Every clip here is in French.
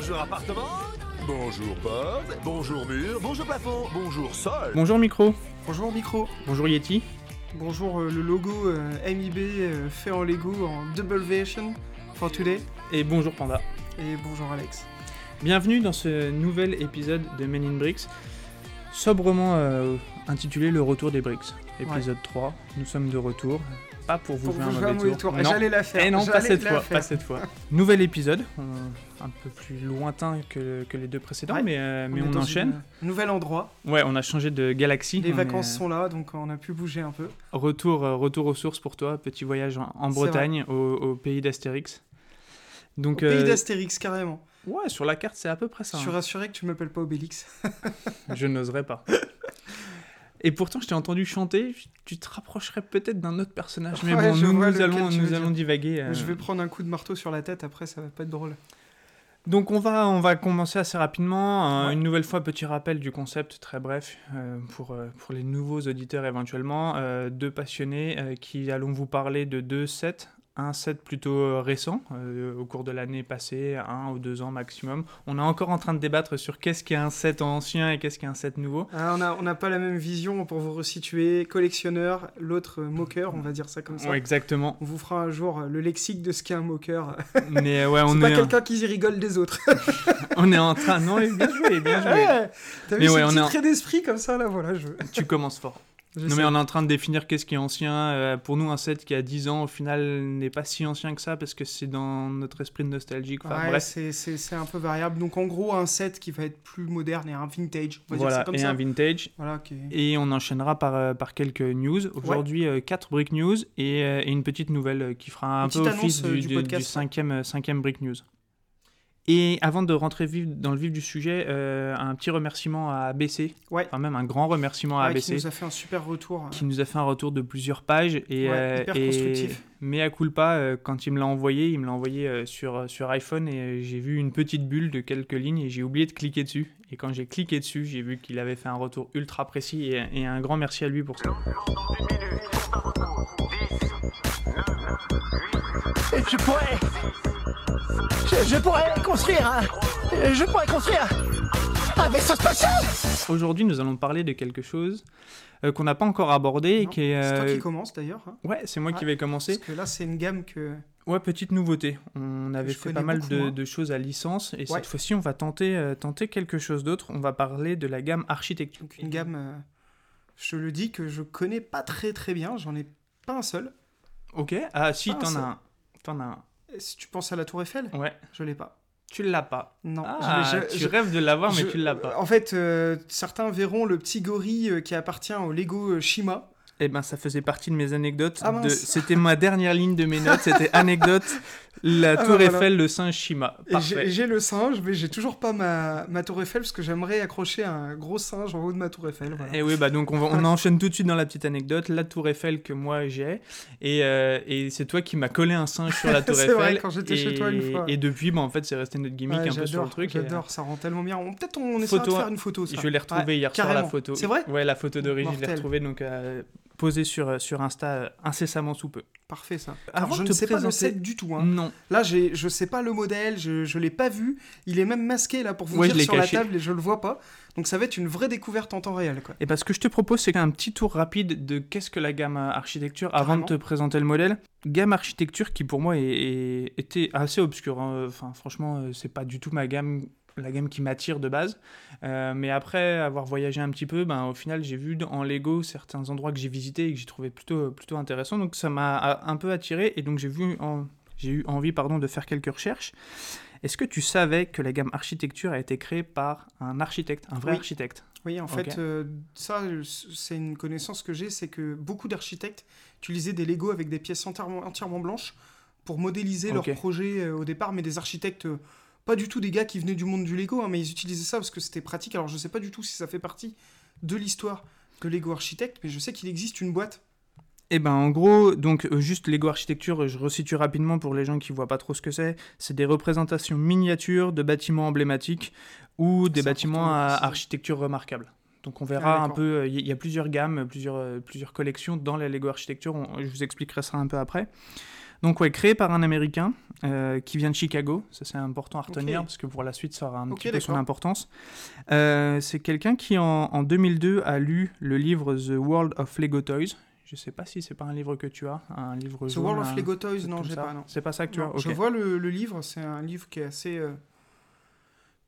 Bonjour appartement. Bonjour porte. Bonjour mur. Bonjour plafond. Bonjour sol. Bonjour micro. Bonjour micro. Bonjour Yeti. Bonjour euh, le logo euh, MIB euh, fait en Lego en double version for today. Et bonjour Panda. Et bonjour Alex. Bienvenue dans ce nouvel épisode de Men in Bricks, sobrement euh, intitulé Le retour des Bricks. Épisode 3, nous sommes de retour. Pas pour vous Pour jouer vous un mauvais tour. tour. J'allais la faire. Et non, pas cette fois, faire. pas cette fois. Nouvel épisode, on- un peu plus lointain que, que les deux précédents, Ouais. mais, euh, mais on, enchaîne. une- Nouvel endroit. Ouais, on a changé de galaxie. Les vacances est, sont là, donc on a pu bouger un peu. euh, Retour, euh, retour aux sources pour toi, petit voyage en, Bretagne, au, au pays d'Astérix. Donc, Au pays euh, d'Astérix, carrément. ouais, sur la carte, c'est à peu près ça. Je suis hein. rassuré que tu m'appelles pas Obélix. Je n'oserais pas. Et pourtant, je t'ai entendu chanter, tu te rapprocherais peut-être d'un autre personnage. Mais Ouais, bon, nous, allons, nous allons divaguer. euh. Je vais prendre un coup de marteau sur la tête, après ça va pas être drôle. Donc, on va, on va commencer assez rapidement. Euh, Ouais. Une nouvelle fois, petit rappel du concept, très bref, euh, pour, euh, pour les nouveaux auditeurs éventuellement. Deux passionnés qui allons vous parler de deux sets. Un set plutôt euh, récent, euh, au cours de l'année passée, un ou deux ans maximum. On est encore en train de débattre sur qu'est-ce qu'est un set ancien et qu'est-ce qu'est un set nouveau. Ah, on n'a on n'a pas la même vision pour vous resituer. Collectionneur, l'autre euh, moqueur, on va dire ça comme ça. Ouais, exactement. On vous fera un jour le lexique de ce qu'est un moqueur. Mais ouais, on pas est, quelqu'un qui rigole des autres. on est en train. Non, bien joué, bien joué. Ouais, T'as vu ouais, ce petit est trait d'esprit comme ça, là, voilà. Je... Tu commences fort. Non, mais on est en train de définir qu'est-ce qui est ancien. Euh, pour nous, un set qui a 10 ans, au final, n'est pas si ancien que ça parce que c'est dans notre esprit de nostalgique. Enfin, Ouais, c'est- un peu variable. Donc en gros, un set qui va être plus moderne et un vintage. On va dire Voilà, comme et ça. un vintage. Voilà, Et on enchaînera par, euh, par quelques news. Aujourd'hui, 4 Brick News et, euh, et une petite nouvelle qui fera un Une peu office du, du du- podcast, du ouais. cinquième, cinquième Brick News. Et avant de rentrer dans le vif du sujet, euh, un petit remerciement à ABC, Ouais. enfin même un grand remerciement à Ouais, ABC. qui nous a fait un super retour. qui nous a fait un retour de plusieurs pages et, Ouais, euh, hyper et constructif. mea culpa euh, quand il me l'a envoyé il me l'a envoyé euh, sur, sur iPhone et j'ai vu une petite bulle de quelques lignes et j'ai oublié de cliquer dessus et quand j'ai cliqué dessus j'ai vu qu'il avait fait un retour ultra précis et, et un grand merci à lui pour ça Je pourrais. Je, je pourrais construire un. Je pourrais construire un vaisseau spatial aujourd'hui nous allons parler de quelque chose euh, qu'on n'a pas encore abordé et qui est C'est toi euh, qui commence d'ailleurs. hein. ouais c'est moi qui vais commencer Parce que là, c'est une gamme que. Ouais, petite nouveauté. On avait je fait pas mal beaucoup, de, hein. de choses à licence et Ouais. cette fois-ci, on va tenter, euh, tenter quelque chose d'autre. On va parler de la gamme architecture. Donc une gamme. euh, je le dis que je connais pas très très bien. J'en ai pas un seul. Ok. Ah, si, t'en as un. T'en as un. Si tu penses à la Tour Eiffel, Ouais. je l'ai pas. Tu l'as pas. Non. Ah, je tu je- rêves de l'avoir, mais tu l'as pas. En fait, euh, certains verront le petit gorille qui appartient au Lego Shima. Eh ben, ça faisait partie de mes anecdotes. Ah, de... C'était ma dernière ligne de mes notes. C'était anecdote. La Ah, Tour bah, voilà. Eiffel, le singe Shima. J'ai le singe, mais j'ai toujours pas ma, ma Tour Eiffel parce que j'aimerais accrocher un gros singe en haut de ma Tour Eiffel. Voilà. Et oui, bah donc on, on enchaîne tout de suite dans la petite anecdote. La Tour Eiffel que moi j'ai. Et, euh, et c'est toi qui m'as collé un singe sur la Tour C'est Eiffel. vrai, quand j'étais chez toi une fois. Et depuis, bah, en fait, c'est resté notre gimmick Ouais, un peu sur le j'adore, truc. et, J'adore, ça rend tellement bien. On- Peut-être on essaiera Photo, de faire une photo. Ça. Je l'ai retrouvé Ouais, hier soir la carrément. photo. C'est vrai Ouais, la photo d'origine, je l'ai retrouvée donc euh, posée sur, sur Insta euh, incessamment sous peu. Parfait ça. Avant Alors, je ne sais pas le set du tout. Hein. Non. Là, j'ai, je sais pas le modèle, je, je l'ai pas vu. Il est même masqué là pour vous Ouais, dire sur caché. la table et je le vois pas. Donc ça va être une vraie découverte en temps réel. Quoi. Et bah, ce que je te propose, c'est un petit tour rapide de qu'est-ce que la gamme euh, architecture avant de te présenter le modèle. Gamme architecture qui pour moi est, est- était assez obscure. hein. Enfin, franchement, euh, c'est pas du tout ma gamme, la gamme qui m'attire de base. Euh, mais après avoir voyagé un petit peu, ben, au final, j'ai vu en Lego certains endroits que j'ai visités et que j'ai trouvé plutôt, plutôt intéressants. Donc ça m'a un peu attiré et donc j'ai vu en- j'ai eu envie pardon, de faire quelques recherches. Est-ce que tu savais que la gamme architecture a été créée par un architecte, un vrai Oui. architecte? Oui, en fait, euh, ça, c'est une connaissance que j'ai, c'est que beaucoup d'architectes utilisaient des Lego avec des pièces entièrement, entièrement blanches pour modéliser Ok. leur projet euh, au départ, mais des architectes, pas du tout des gars qui venaient du monde du Lego, hein, mais ils utilisaient ça parce que c'était pratique. Alors je sais pas du tout si ça fait partie de l'histoire de Lego Architect, mais je sais qu'il existe une boîte Eh ben en gros, donc euh, juste Lego Architecture, je resitue rapidement pour les gens qui voient pas trop ce que c'est. C'est des représentations miniatures de bâtiments emblématiques ou des bâtiments à architecture remarquable. Donc on Ah, verra un d'accord. peu, euh, il y, a plusieurs gammes, plusieurs, euh, plusieurs collections dans la Lego Architecture, on- je vous expliquerai ça un peu après. Donc ouais, créé par un Américain euh, qui vient de Chicago, ça c'est important à retenir parce que pour la suite ça aura un Ok, petit peu son importance. Euh, c'est quelqu'un qui en, en 2002 a lu le livre The World of Lego Toys. Je sais pas si c'est pas un livre que tu as, un livre The jaune, World un of Lego Toys, non, comme j'ai pas. C'est pas ça que tu Non, as. Je vois le, le livre, c'est un livre qui est assez. euh,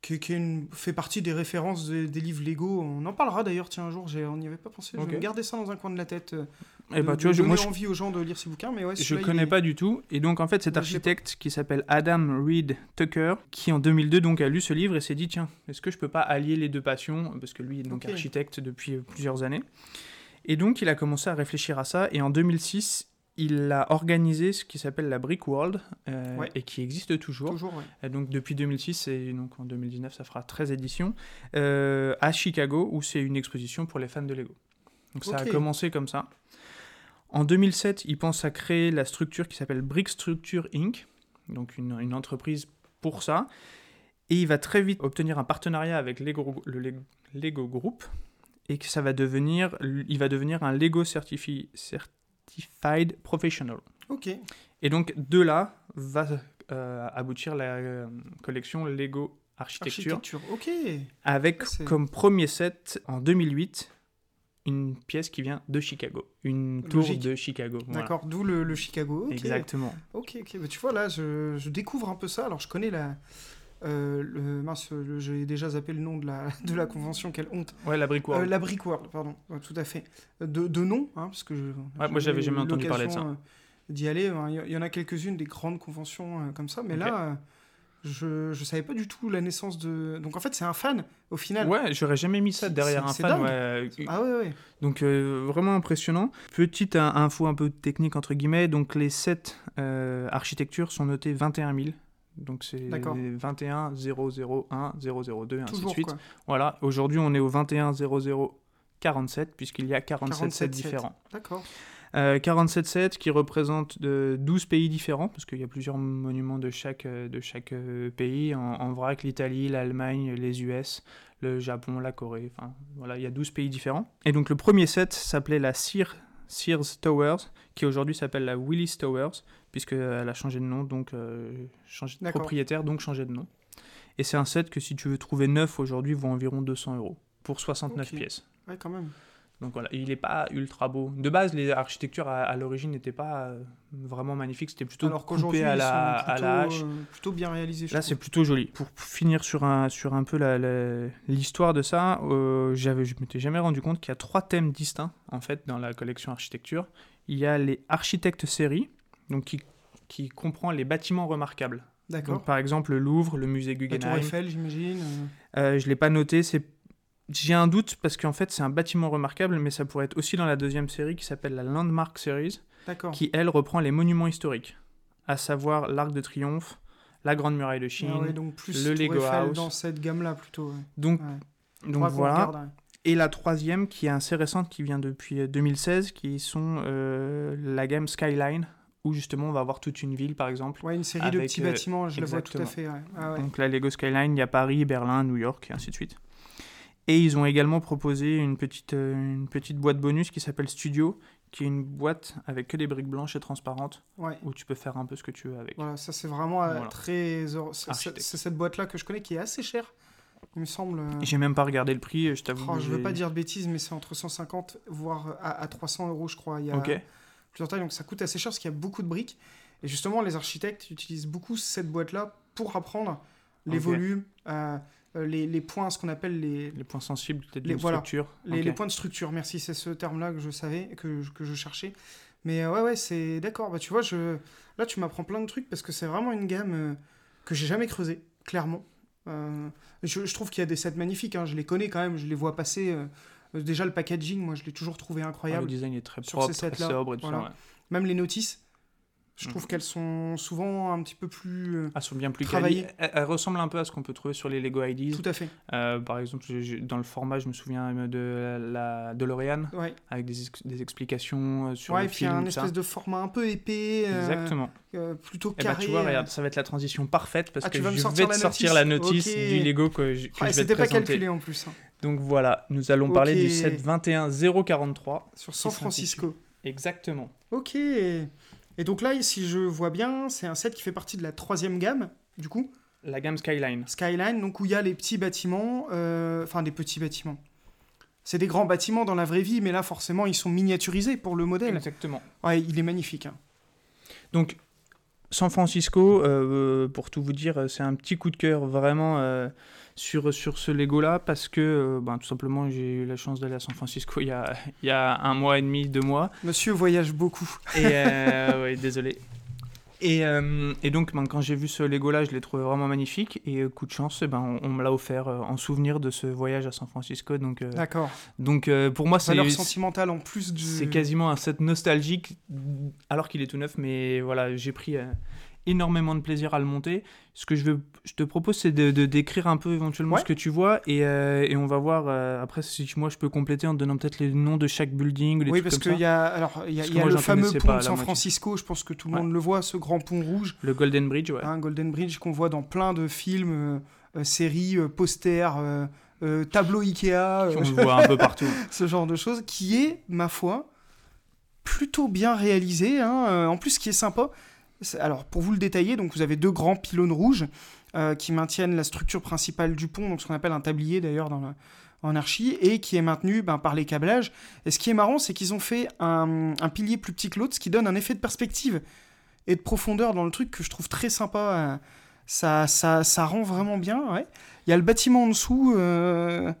qui, qui est une- fait partie des références des, des livres Lego. On en parlera d'ailleurs, tiens, un jour, on n'y avait pas pensé. Je Ok. vais me garder ça dans un coin de la tête. Euh, Eh bah, tu vois, je, moi, je- envie aux gens de lire ces bouquins, mais ouais, Je connais est- pas du tout. Et donc, en fait, cet architecte qui s'appelle Adam Reed Tucker, qui en 2002 donc, a lu ce livre et s'est dit tiens, est-ce que je peux pas allier les deux passions? Parce que lui est donc architecte depuis euh, plusieurs années. Et donc, il a commencé à réfléchir à ça. Et en 2006, il a organisé ce qui s'appelle la Brick World euh, Ouais. et qui existe toujours. Toujours, ouais. Et donc, depuis 2006 et donc en 2019, ça fera 13 éditions euh, à Chicago où c'est une exposition pour les fans de Lego. Donc, ça a commencé comme ça. En 2007, il pense à créer la structure qui s'appelle Brick Structure Inc., donc une, une entreprise pour ça. Et il va très vite obtenir un partenariat avec Lego, le Lego, Group et que ça va devenir, il va devenir un Lego Certifi- Certified Professional. Ok. Et donc de là va euh, aboutir la euh, collection Lego Architecture, Architecture. Ok. avec comme premier set en 2008 une pièce qui vient de Chicago, une tour Logique. de Chicago. voilà. D'accord, d'où le, le Chicago. Exactement. Ok, ok. Bah, tu vois, là, je, je découvre un peu ça. Alors, je connais la. euh, le, mince, j'ai déjà zappé le nom de la, de la convention, quelle honte. Ouais, la Brick World. Euh, la Brick World, pardon, Ouais, tout à fait. De, de nom, hein, parce que je, moi, j'avais jamais entendu parler de ça. euh, D'y aller, hein. il y, en a quelques-unes des grandes conventions euh, comme ça, mais là, euh, je, je savais pas du tout la naissance de. Donc en fait, c'est un fan au final. Ouais, j'aurais jamais mis ça derrière un fan. ouais. Ah ouais, ouais. Donc euh, vraiment impressionnant. Petite in- info un peu technique entre guillemets, donc les 7 architectures sont notées 21 000. Donc c'est D'accord. 21 001 002 et ainsi de suite. quoi. Voilà, aujourd'hui on est au 21 00 47 puisqu'il y a 47 sets 47 différents. D'accord. Euh, 47 sets qui représentent de 12 pays différents, parce qu'il y a plusieurs monuments de chaque, euh, de chaque euh, pays. En, en vrac, l'Italie, l'Allemagne, les US, le Japon, la Corée. Enfin, voilà, il y a 12 pays différents. Et donc le premier set s'appelait la Sear- Sears Towers, qui aujourd'hui s'appelle la Willis Towers, puisqu'elle a changé de nom, donc euh, changé de propriétaire, donc changé de nom. Et c'est un set que si tu veux trouver neuf aujourd'hui, vaut environ 200 euros pour 69 Ok. pièces. Ouais, quand même. Donc voilà, il n'est pas ultra beau. De base, les architectures à, à l'origine n'étaient pas euh, vraiment magnifiques, c'était plutôt Alors coupé à la, sont à plutôt, la hache. euh, plutôt bien réalisés. je Là, c'est plutôt joli. Pour finir sur un, sur un peu l'histoire de ça, euh, j'avais, je m'étais jamais rendu compte qu'il y a trois thèmes distincts en fait dans la collection architecture. Il y a les architectes séries, donc qui, qui comprend les bâtiments remarquables. D'accord. Par exemple, le Louvre, le musée La Tour Guggenheim. Eiffel, j'imagine. euh, Euh, je l'ai pas noté. C'est j'ai un doute parce qu'en fait c'est un bâtiment remarquable, mais ça pourrait être aussi dans la deuxième série qui s'appelle la Landmark Series, qui elle reprend les monuments historiques, à savoir l'Arc de Triomphe, la Grande Muraille de Chine. Ah ouais, donc plus le Lego House. dans cette gamme-là plutôt. ouais. Donc, Ouais. voilà. regarde. Et la troisième qui est assez récente, qui vient depuis euh, 2016, qui sont euh, la gamme Skyline, où justement on va avoir toute une ville par exemple. Ouais, une série de Avec, petits euh, bâtiments, je le vois tout à fait. Ah. Donc la Lego Skyline, il y a Paris, Berlin, New York, et ainsi de suite. Et ils ont également proposé une petite, euh, une petite boîte bonus qui s'appelle Studio, qui est une boîte avec que des briques blanches et transparentes, Ouais. où tu peux faire un peu ce que tu veux avec. Voilà, ça c'est vraiment euh, Voilà. très. C'est- cette boîte-là que je connais qui est assez chère, il me semble. euh, J'ai même pas regardé le prix, je t'avoue. oh, je veux pas dire de bêtises, mais c'est entre 150 voire à, à 300 euros, je crois. Il y a Ok. plusieurs tailles, donc ça coûte assez cher parce qu'il y a beaucoup de briques. Et justement, les architectes utilisent beaucoup cette boîte-là pour apprendre les volumes, euh, les, les points, ce qu'on appelle les, Les points sensibles peut-être Les- d'une voilà. structure. Les, points de structure, merci, c'est ce terme-là que je savais, que, je- que je cherchais. Mais euh, ouais, ouais, c'est d'accord. Bah, tu vois, je... là, tu m'apprends plein de trucs parce que c'est vraiment une gamme euh, que j'ai jamais creusée, clairement. Euh, je, je trouve qu'il y a des sets magnifiques, hein, je les connais quand même, je les vois passer. euh, euh, déjà, le packaging, moi, je l'ai toujours trouvé Ah, incroyable. le design est très propre, très sobre et tout voilà. ça. ouais. Même les notices, je trouve Mhm. qu'elles sont souvent un petit peu plus. euh, Ah, sont bien plus Travailler. quali. Elles, elles ressemblent un peu à ce qu'on peut trouver sur les Lego IDs. tout à fait. Euh, par exemple, dans le format, je me souviens de la DeLorean, Ouais, avec des, des explications euh, sur ouais le et puis il y a film. un ça. espèce de format un peu épais, euh, Exactement. euh, plutôt Et bah, carré. tu vois, regarde, ça va être la transition parfaite parce Ah, que tu vas me je sortir vais te la sortir la notice. du Lego que, je- que Ouais, je vais te C'était pas présenter. calculé en plus. hein. Donc voilà, nous allons parler du Ok. set 21043. Sur San Francisco. Exactement. Ok. Et donc là, si je vois bien, c'est un set qui fait partie de la troisième gamme, du coup, La gamme Skyline. Skyline, donc où il y a les petits bâtiments, euh, enfin des petits bâtiments. C'est des grands bâtiments dans la vraie vie, mais là forcément ils sont miniaturisés pour le modèle. Exactement. Ouais, il est magnifique. hein. Donc, San Francisco, euh, pour tout vous dire, c'est un petit coup de cœur vraiment euh, sur, sur ce Lego-là parce que, euh, ben, tout simplement, j'ai eu la chance d'aller à San Francisco il y, a, il y a un mois et demi, deux mois. Monsieur voyage beaucoup. Et euh, ouais, désolé. Et, euh, et donc, ben, quand j'ai vu ce Lego-là, je l'ai trouvé vraiment magnifique. Et coup de chance, eh ben, on, on me l'a offert en souvenir de ce voyage à San Francisco. Donc, euh, D'accord. donc pour moi, c'est Valeur sentimentale en plus du. c'est quasiment un set nostalgique, alors qu'il est tout neuf. Mais voilà, j'ai pris énormément de plaisir à le monter. Ce que je, veux, je te propose, c'est de, de décrire un peu éventuellement Ouais. ce que tu vois. Et, euh, et on va voir, euh, après, si moi je peux compléter en te donnant peut-être les noms de chaque building. les Oui, parce qu'il y a, alors, y a, y le fameux pont de San. Francisco, je pense que tout le Ouais. monde le voit, ce grand pont rouge, Le Golden Bridge, ouais. hein, Golden Bridge, qu'on voit dans plein de films, euh, séries, posters, tableaux Ikea, on le voit un peu partout. ce genre de choses, qui est, ma foi, plutôt bien réalisé. hein. En plus, ce qui est sympa, alors pour vous le détailler, donc vous avez deux grands pylônes rouges euh, qui maintiennent la structure principale du pont, donc ce qu'on appelle un tablier d'ailleurs en archi, et qui est maintenu ben, par les câblages. Et ce qui est marrant, c'est qu'ils ont fait un, pilier plus petit que l'autre, ce qui donne un effet de perspective et de profondeur dans le truc que je trouve très sympa. euh, Ça, ça, ça rend vraiment bien. Il y a le bâtiment en dessous. euh,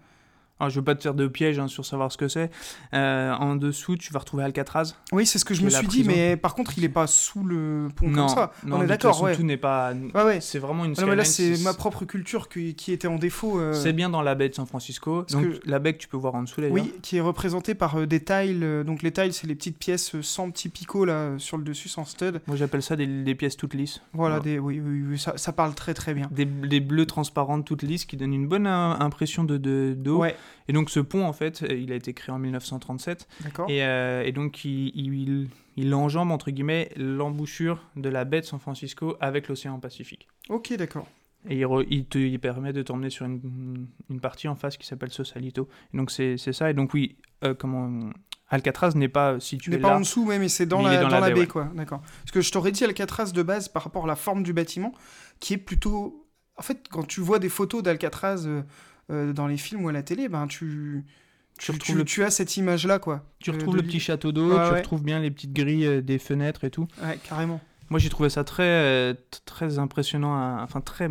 Alors, je veux pas te faire de piège hein, sur savoir ce que c'est. Euh, en dessous, tu vas retrouver Alcatraz. Oui, c'est ce que je me suis dit, prison. mais par contre, il est pas sous le pont non, comme ça. non, On de est d'accord, ouais. Tout n'est pas. Ouais, ouais. C'est vraiment une Ah non, mais là, c'est ma propre culture qui, qui était en défaut. euh, C'est bien dans la baie de San Francisco. Parce Donc, que- la baie que tu peux voir en dessous. Oui, qui est représentée par euh, des tiles. donc les tiles, c'est les petites pièces sans petits picots là sur le dessus, sans stud. Moi, j'appelle ça des, des pièces toutes lisses. Voilà, Voilà. Des, oui, oui, oui, ça, ça parle très très bien. Des, des bleus transparentes toutes lisses qui donnent une bonne impression de de- d'eau. Ouais, Et donc, ce pont, en fait, il a été créé en 1937. d'accord. Et, euh, et donc, il, il, il enjambe, entre guillemets, l'embouchure de la baie de San Francisco avec l'océan Pacifique. Ok, d'accord. Et il, re- il te il permet de t'emmener sur une, une partie en face qui s'appelle Sausalito. Et donc, c'est ça. Et donc, oui, euh, comment. Alcatraz n'est pas Tu situé n'es là. pas en dessous, mais c'est dans, la, est dans dans la la baie, baie, ouais. quoi. D'accord. Parce que je t'aurais dit Alcatraz de base par rapport à la forme du bâtiment, qui est plutôt. En fait, quand tu vois des photos d'Alcatraz euh, euh, dans les films ou à la télé, ben tu. Tu Tu, retrouves tu- le- tu as cette image-là, quoi. Tu de- retrouves le petit château d'eau, tu ouais. retrouves bien les petites grilles euh, des fenêtres et tout. Ouais, carrément. Moi, j'ai trouvé ça très, euh, très impressionnant, à- enfin très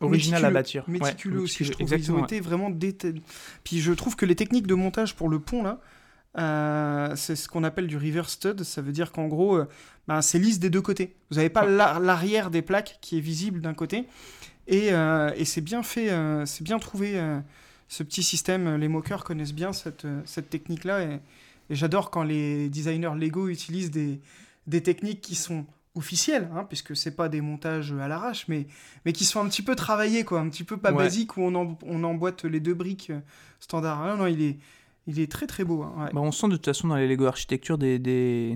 original à Méticuleux. bâtir. Ouais, méticuleux aussi, je trouve. Exactement. Ils ont été vraiment déta- Puis je trouve que les techniques de montage pour le pont, là, euh, c'est ce qu'on appelle du reverse stud. Ça veut dire qu'en gros, euh, ben, c'est lisse des deux côtés. Vous n'avez pas l'arrière des plaques qui est visible d'un côté. Et, euh, et c'est bien fait, euh, c'est bien trouvé, euh, ce petit système. Les moqueurs connaissent bien cette, cette technique-là. Et, et j'adore quand les designers Lego utilisent des, des techniques qui sont officielles, hein, puisque c'est pas des montages à l'arrache, mais, mais qui sont un petit peu travaillés, quoi, un petit peu pas Ouais. basiques, où on, en- on emboîte les deux briques standard. Ah, non, il est, il est très très beau. hein, ouais. Bah, on sent de toute façon dans les Lego architecture des, des,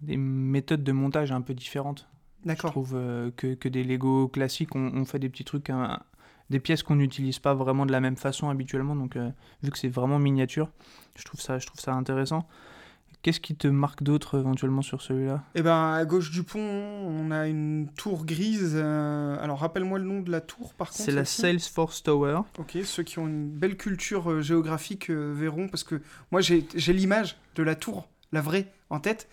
des méthodes de montage un peu différentes. Je D'accord. trouve euh, que, que des Lego classiques, on, on fait des petits trucs, hein, des pièces qu'on n'utilise pas vraiment de la même façon habituellement. Donc, euh, vu que c'est vraiment miniature, je trouve ça, je trouve ça intéressant. Qu'est-ce qui te marque d'autre éventuellement sur celui-là? Et ben à gauche du pont, on a une tour grise. euh, Alors rappelle-moi le nom de la tour par contre. C'est la. Salesforce Tower. Ok, ceux qui ont une belle culture géographique verront, parce que moi j'ai l'image de la tour, la vraie, en tête.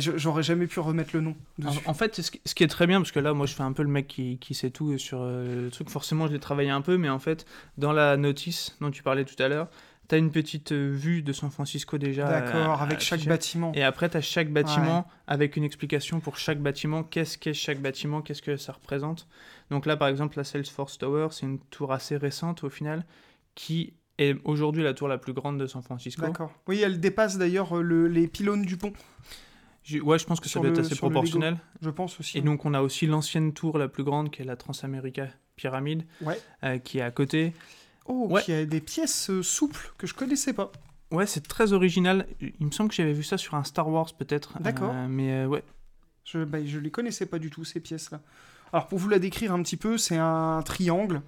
Je- J'aurais jamais pu remettre le nom dessus. En, fait, ce qui, est très bien, parce que là, moi, je fais un peu le mec qui, qui sait tout sur euh, le truc. Forcément, je l'ai travaillé un peu, mais en fait, dans la notice dont tu parlais tout à l'heure, tu as une petite euh, vue de San Francisco déjà. D'accord, avec chaque bâtiment. Et après, tu as chaque bâtiment avec une explication pour chaque bâtiment. Qu'est-ce qu'est chaque bâtiment? Qu'est-ce que ça représente? Donc là, par exemple, la Salesforce Tower, c'est une tour assez récente au final, qui est aujourd'hui la tour la plus grande de San Francisco. D'accord. Oui, elle dépasse d'ailleurs euh, le- les pylônes du pont, Ouais, je pense que ça doit être assez proportionnel. je pense aussi. Et donc, on a aussi l'ancienne tour la plus grande, qui est la Transamerica Pyramide, Ouais. euh, qui est à côté. Oh, Ouais. qui a des pièces euh, souples que je connaissais pas. Ouais, c'est très original. Il me semble que j'avais vu ça sur un Star Wars, peut-être. D'accord. Euh, mais euh, ouais, Je ne les connaissais pas du tout, ces pièces-là. Alors, pour vous la décrire un petit peu, c'est un triangle.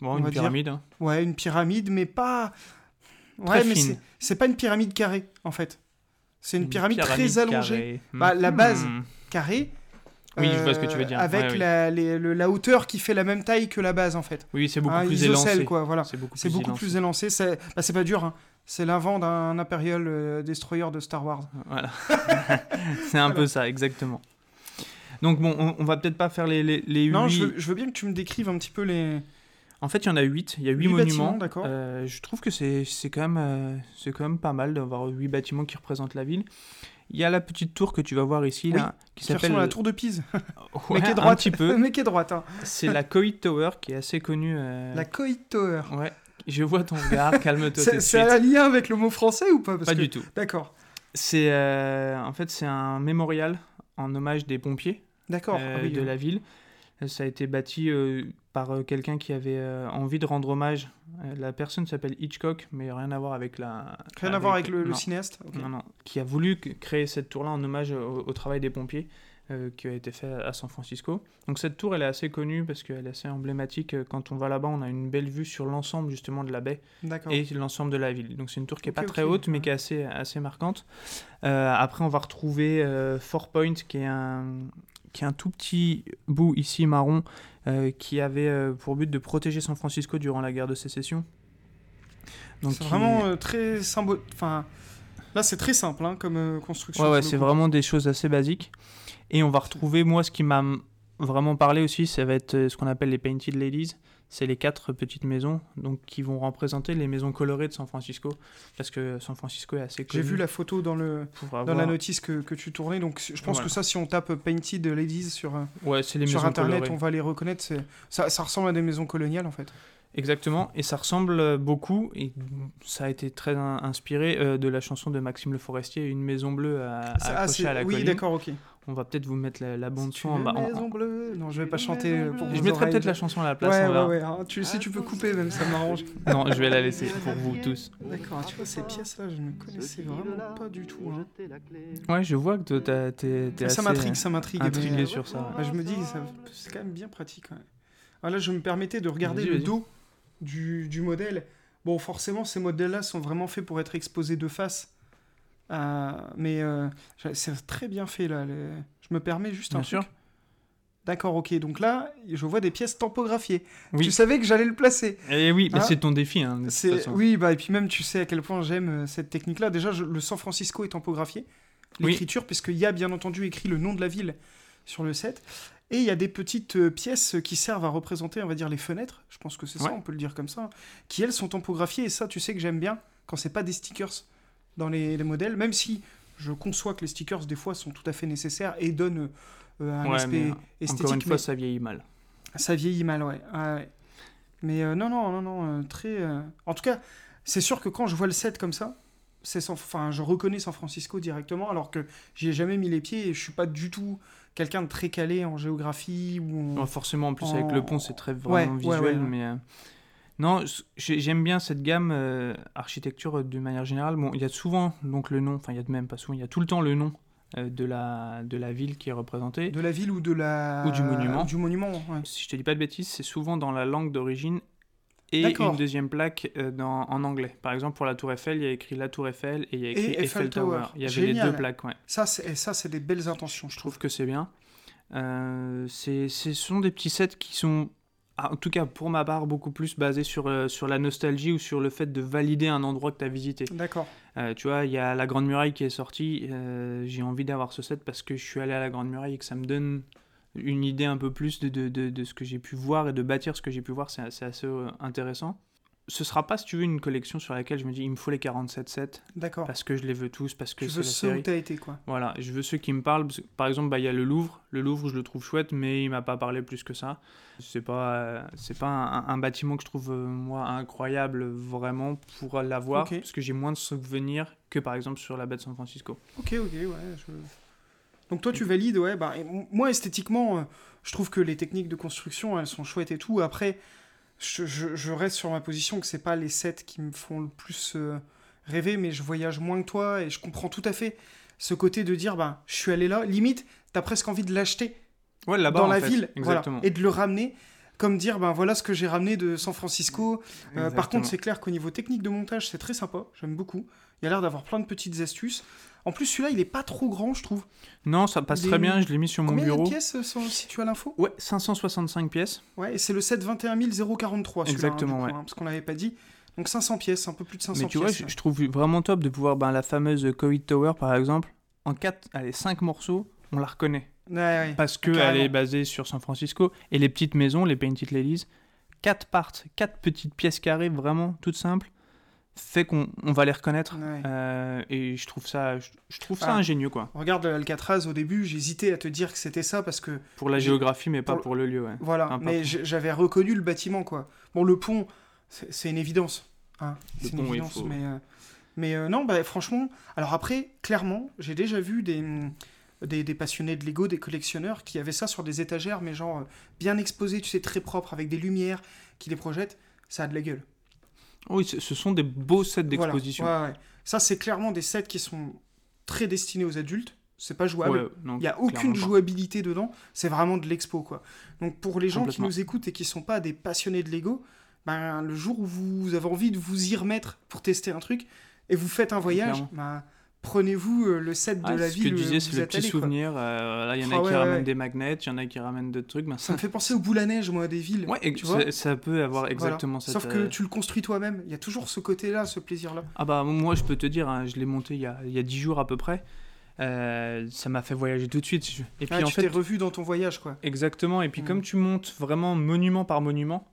bon, On une pyramide. hein. Ouais, une pyramide, mais pas. Très Ouais, mais fine. c'est- c'est pas une pyramide carrée, en fait. C'est une, pyramide, très allongée. carrée. Bah, la Hmm. base. carré. Oui, je vois ce que tu veux dire. Avec Ouais, oui. La, les- le- la hauteur qui fait la même taille que la base, en fait. Oui, c'est beaucoup Hein, plus élancé. quoi, voilà. C'est beaucoup plus beaucoup élancé. plus élancé. C'est bah, c'est pas dur. hein. C'est l'invent d'un Imperial euh, Destroyer de Star Wars. Voilà. c'est un peu ça, exactement. Donc bon, on, on va peut-être pas faire les, les, les Non, huit- je veux, je veux bien que tu me décrives un petit peu les. En fait, il y en a 8. Il y a 8 Huit bâtiments, monuments. d'accord. Euh, je trouve que c'est quand, même, euh, quand même pas mal d'avoir 8 bâtiments qui représentent la ville. Il y a la petite tour que tu vas voir ici, Oui, là, qui s'appelle. la tour de Pise. Ouais, mais qui est un droite. petit peu. mais qui est droite. hein. C'est la Coit Tower qui est assez connue. euh, La Coit Tower. Ouais. Je vois ton regard, calme-toi C'est un lien avec le mot français ou pas? Parce Pas que- du tout. D'accord. C'est euh, en fait c'est un mémorial en hommage des pompiers D'accord. Ah oui, de oui. la ville. Ça a été bâti par euh, quelqu'un qui avait euh, envie de rendre hommage. Euh, la personne s'appelle Hitchcock, mais rien à voir avec la. Rien à voir avec le, cinéaste. Non, non. Qui a voulu créer cette tour-là en hommage au, au travail des pompiers euh, qui a été fait à San Francisco. Donc cette tour, elle est assez connue parce qu'elle est assez emblématique. Quand on va là-bas, on a une belle vue sur l'ensemble justement de la baie et l'ensemble de la ville. Donc c'est une tour qui est Ok, pas très haute, mais qui est assez, assez marquante. Euh, après, on va retrouver euh, Four Point, qui est un qui est un tout petit bout ici marron, euh, qui avait euh, pour but de protéger San Francisco durant la guerre de sécession. Donc C'est qui- vraiment euh, très symbole. Enfin, là, c'est très simple hein, comme construction. Ouais, ouais, c'est vraiment des choses assez basiques. Et on va retrouver, moi, ce qui m'a vraiment parlé aussi, ça va être ce qu'on appelle les Painted Ladies. C'est les quatre petites maisons donc, qui vont représenter les maisons colorées de San Francisco. Parce que San Francisco est assez J'ai connu vu la photo dans, le, dans la notice que, que tu tournais. Donc, je pense Voilà. que ça, si on tape Painted Ladies sur, euh, Ouais, c'est les sur Internet, colorées. on va les reconnaître. Ça, ça ressemble à des maisons coloniales, en fait. Exactement, et ça ressemble beaucoup, et ça a été très in- inspiré euh, de la chanson de Maxime Le Forestier, Une maison bleue à, à ah, à la oui, colline. d'accord, ok. On va peut-être vous mettre la, la bande son en Une bas. en- maison bleue. Non, je vais pas chanter euh, pour Je mettrai peut-être la chanson à la place. Ouais, on ouais, ouais. hein, tu sais, tu peux couper, même, ça m'arrange. Non, je vais la laisser pour vous tous. D'accord, tu vois, ces pièces-là, je ne connaissais vraiment pas du tout. hein. Ouais, je vois que t'as- t'es t'es Ça assez m'intrigue, ça m'intrigue. intrigué sur ça. bah, je me dis, que ça- c'est quand même bien pratique. ouais. Ah, là, je me permettais de regarder Vas-y, le vas-y. dos du, du modèle. Bon, forcément, ces modèles-là sont vraiment faits pour être exposés de face. Euh, mais euh, c'est très bien fait, là. les- Je me permets juste un Bien sûr. truc. D'accord, ok. Donc là, je vois des pièces tampographiées. Oui. Tu savais que j'allais le placer. Et oui, mais Hein c'est ton défi. Hein, de toute C'est façon. oui, bah et puis même tu sais à quel point j'aime euh, cette technique-là. Déjà, je- le San Francisco est tampographié, Oui. l'écriture, puisqu'il y a bien entendu écrit le nom de la ville sur le set. Et il y a des petites euh, pièces qui servent à représenter, on va dire, les fenêtres. Je pense que c'est ça, on peut le dire comme ça. Qui elles sont tampographiées. Et ça, tu sais que j'aime bien quand c'est pas des stickers dans les, les modèles, même si je conçois que les stickers des fois sont tout à fait nécessaires et donnent euh, un Ouais, aspect mais esthétique. Encore une fois, mais- ça vieillit mal. ça vieillit mal, ouais. Ouais. Mais euh, non, non, non, non, euh, très. euh, En tout cas, c'est sûr que quand je vois le set comme ça, c'est sans... enfin, je reconnais San Francisco directement, alors que j'y ai jamais mis les pieds et je suis pas du tout quelqu'un de très calé en géographie ou. en- Ouais, forcément, en plus, avec le pont, c'est très vraiment Ouais, visuel. ouais, ouais. Mais euh, non, j'aime bien cette gamme euh, architecture euh, de manière générale. Bon, il y a souvent donc le nom, enfin, il y a de même pas souvent, il y a tout le temps le nom euh, de, la, de la ville qui est représentée. De la ville ou de la. Ou du monument. Du monument, ouais. Si je te dis pas de bêtises, c'est souvent dans la langue d'origine et une deuxième plaque euh, dans, en anglais. Par exemple, pour la Tour Eiffel, il y a écrit la Tour Eiffel et il y a écrit Eiffel Eiffel, Tower. Il y avait les deux plaques, ouais. Ça, c'est et ça, c'est des belles intentions, je Je trouve. trouve que c'est bien. Euh, c'est- ce sont des petits sets qui sont, en tout cas pour ma part, beaucoup plus basés sur, euh, sur la nostalgie ou sur le fait de valider un endroit que tu as visité. D'accord. Euh, tu vois, il y a la Grande Muraille qui est sortie. euh, J'ai envie d'avoir ce set parce que je suis allé à la Grande Muraille et que ça me donne une idée un peu plus de, de, de, de ce que j'ai pu voir et de bâtir ce que j'ai pu voir. C'est assez intéressant. Ce sera pas, si tu veux, une collection sur laquelle je me dis il me faut les 47 sets D'accord. parce que je les veux tous, parce que Tu c'est veux la ceux où t'as été, quoi. Voilà, je veux ceux qui me parlent. parce que, Par exemple, bah, il y a le Louvre. Le Louvre, je le trouve chouette, mais il m'a pas parlé plus que ça. C'est pas, euh, c'est pas un, un bâtiment que je trouve, euh, moi, incroyable vraiment pour l'avoir, parce que j'ai moins de souvenirs que, par exemple, sur la baie de San Francisco. Ok, ok, ouais. je- Donc toi, tu valides, ouais. Bah, moi, esthétiquement, euh, je trouve que les techniques de construction, elles sont chouettes et tout. Après, je, je- je reste sur ma position que c'est pas les sets qui me font le plus euh, rêver, mais je voyage moins que toi et je comprends tout à fait ce côté de dire, bah, je suis allé là. Limite, t'as presque envie de l'acheter Ouais, là-bas, dans la fait. ville, voilà, et de le ramener. comme dire, ben voilà ce que j'ai ramené de San Francisco. Euh, par contre, c'est clair qu'au niveau technique de montage, c'est très sympa. J'aime beaucoup. Il y a l'air d'avoir plein de petites astuces. En plus, celui-là, il est pas trop grand, je trouve. Non, ça passe Des- très bien, je l'ai mis sur mon Combien bureau. de pièces, euh, sans- si tu as l'info? Ouais, 565 pièces. Ouais, et c'est le 721 043, celui-là, Exactement, hein, du coup, ouais. hein, parce qu'on l'avait pas dit. Donc 500 pièces, un peu plus de 500 Mais tu vois, pièces. je, trouve vraiment top de pouvoir, ben, la fameuse Covid Tower par exemple, en 4, allez, 5 morceaux, on la reconnaît. Ouais, ouais. Parce qu'elle est basée sur San Francisco. Et les petites maisons, les Painted Ladies, 4 parts, 4 petites pièces carrées, vraiment toutes simples, fait qu'on on va les reconnaître. Ouais. Euh, et je trouve ça, je, je trouve ça ingénieux, quoi. Regarde Alcatraz, au début, j'hésitais à te dire que c'était ça parce que Pour la géographie, mais pas pour- pour le lieu, ouais. Voilà, mais j'avais reconnu le bâtiment, quoi. Bon, le pont, c'est une évidence. hein, C'est une pont, évidence, faut- mais, euh, mais euh, non, bah, franchement, alors après, clairement, j'ai déjà vu des, des, des passionnés de Lego, des collectionneurs, qui avaient ça sur des étagères, mais genre bien exposés, tu sais, très propres, avec des lumières qui les projettent. Ça a de la gueule. Oui, ce sont des beaux sets Voilà. d'exposition. Ouais, ouais. Ça, c'est clairement des sets qui sont très destinés aux adultes. C'est pas jouable. Ouais, Il n'y a aucune pas. jouabilité dedans, c'est vraiment de l'expo quoi. Donc pour les gens qui nous écoutent et qui sont pas des passionnés de Lego, ben, le jour où vous avez envie de vous y remettre pour tester un truc et vous faites un voyage, ben, prenez-vous euh, le set de Ah, la ce ville que où tu disais, c'est le petit allé, souvenir. euh, là, il y en a Ah qui ouais, ramènent ouais. des magnets, il y en a qui ramènent d'autres trucs. Ben, Ça me fait penser au boule à neige moi des villes. Ouais, tu vois ça, ça peut avoir exactement cette. Sauf que euh, tu le construis toi-même. Il y a toujours ce côté-là, ce plaisir-là. Ah bah moi je peux te dire, hein, je l'ai monté il y a, il y a 10 jours à peu près. Euh, ça m'a fait voyager tout de suite. Et puis Ah, en tu fait, revu dans ton voyage quoi. exactement. Et puis Mm. comme tu montes vraiment monument par monument,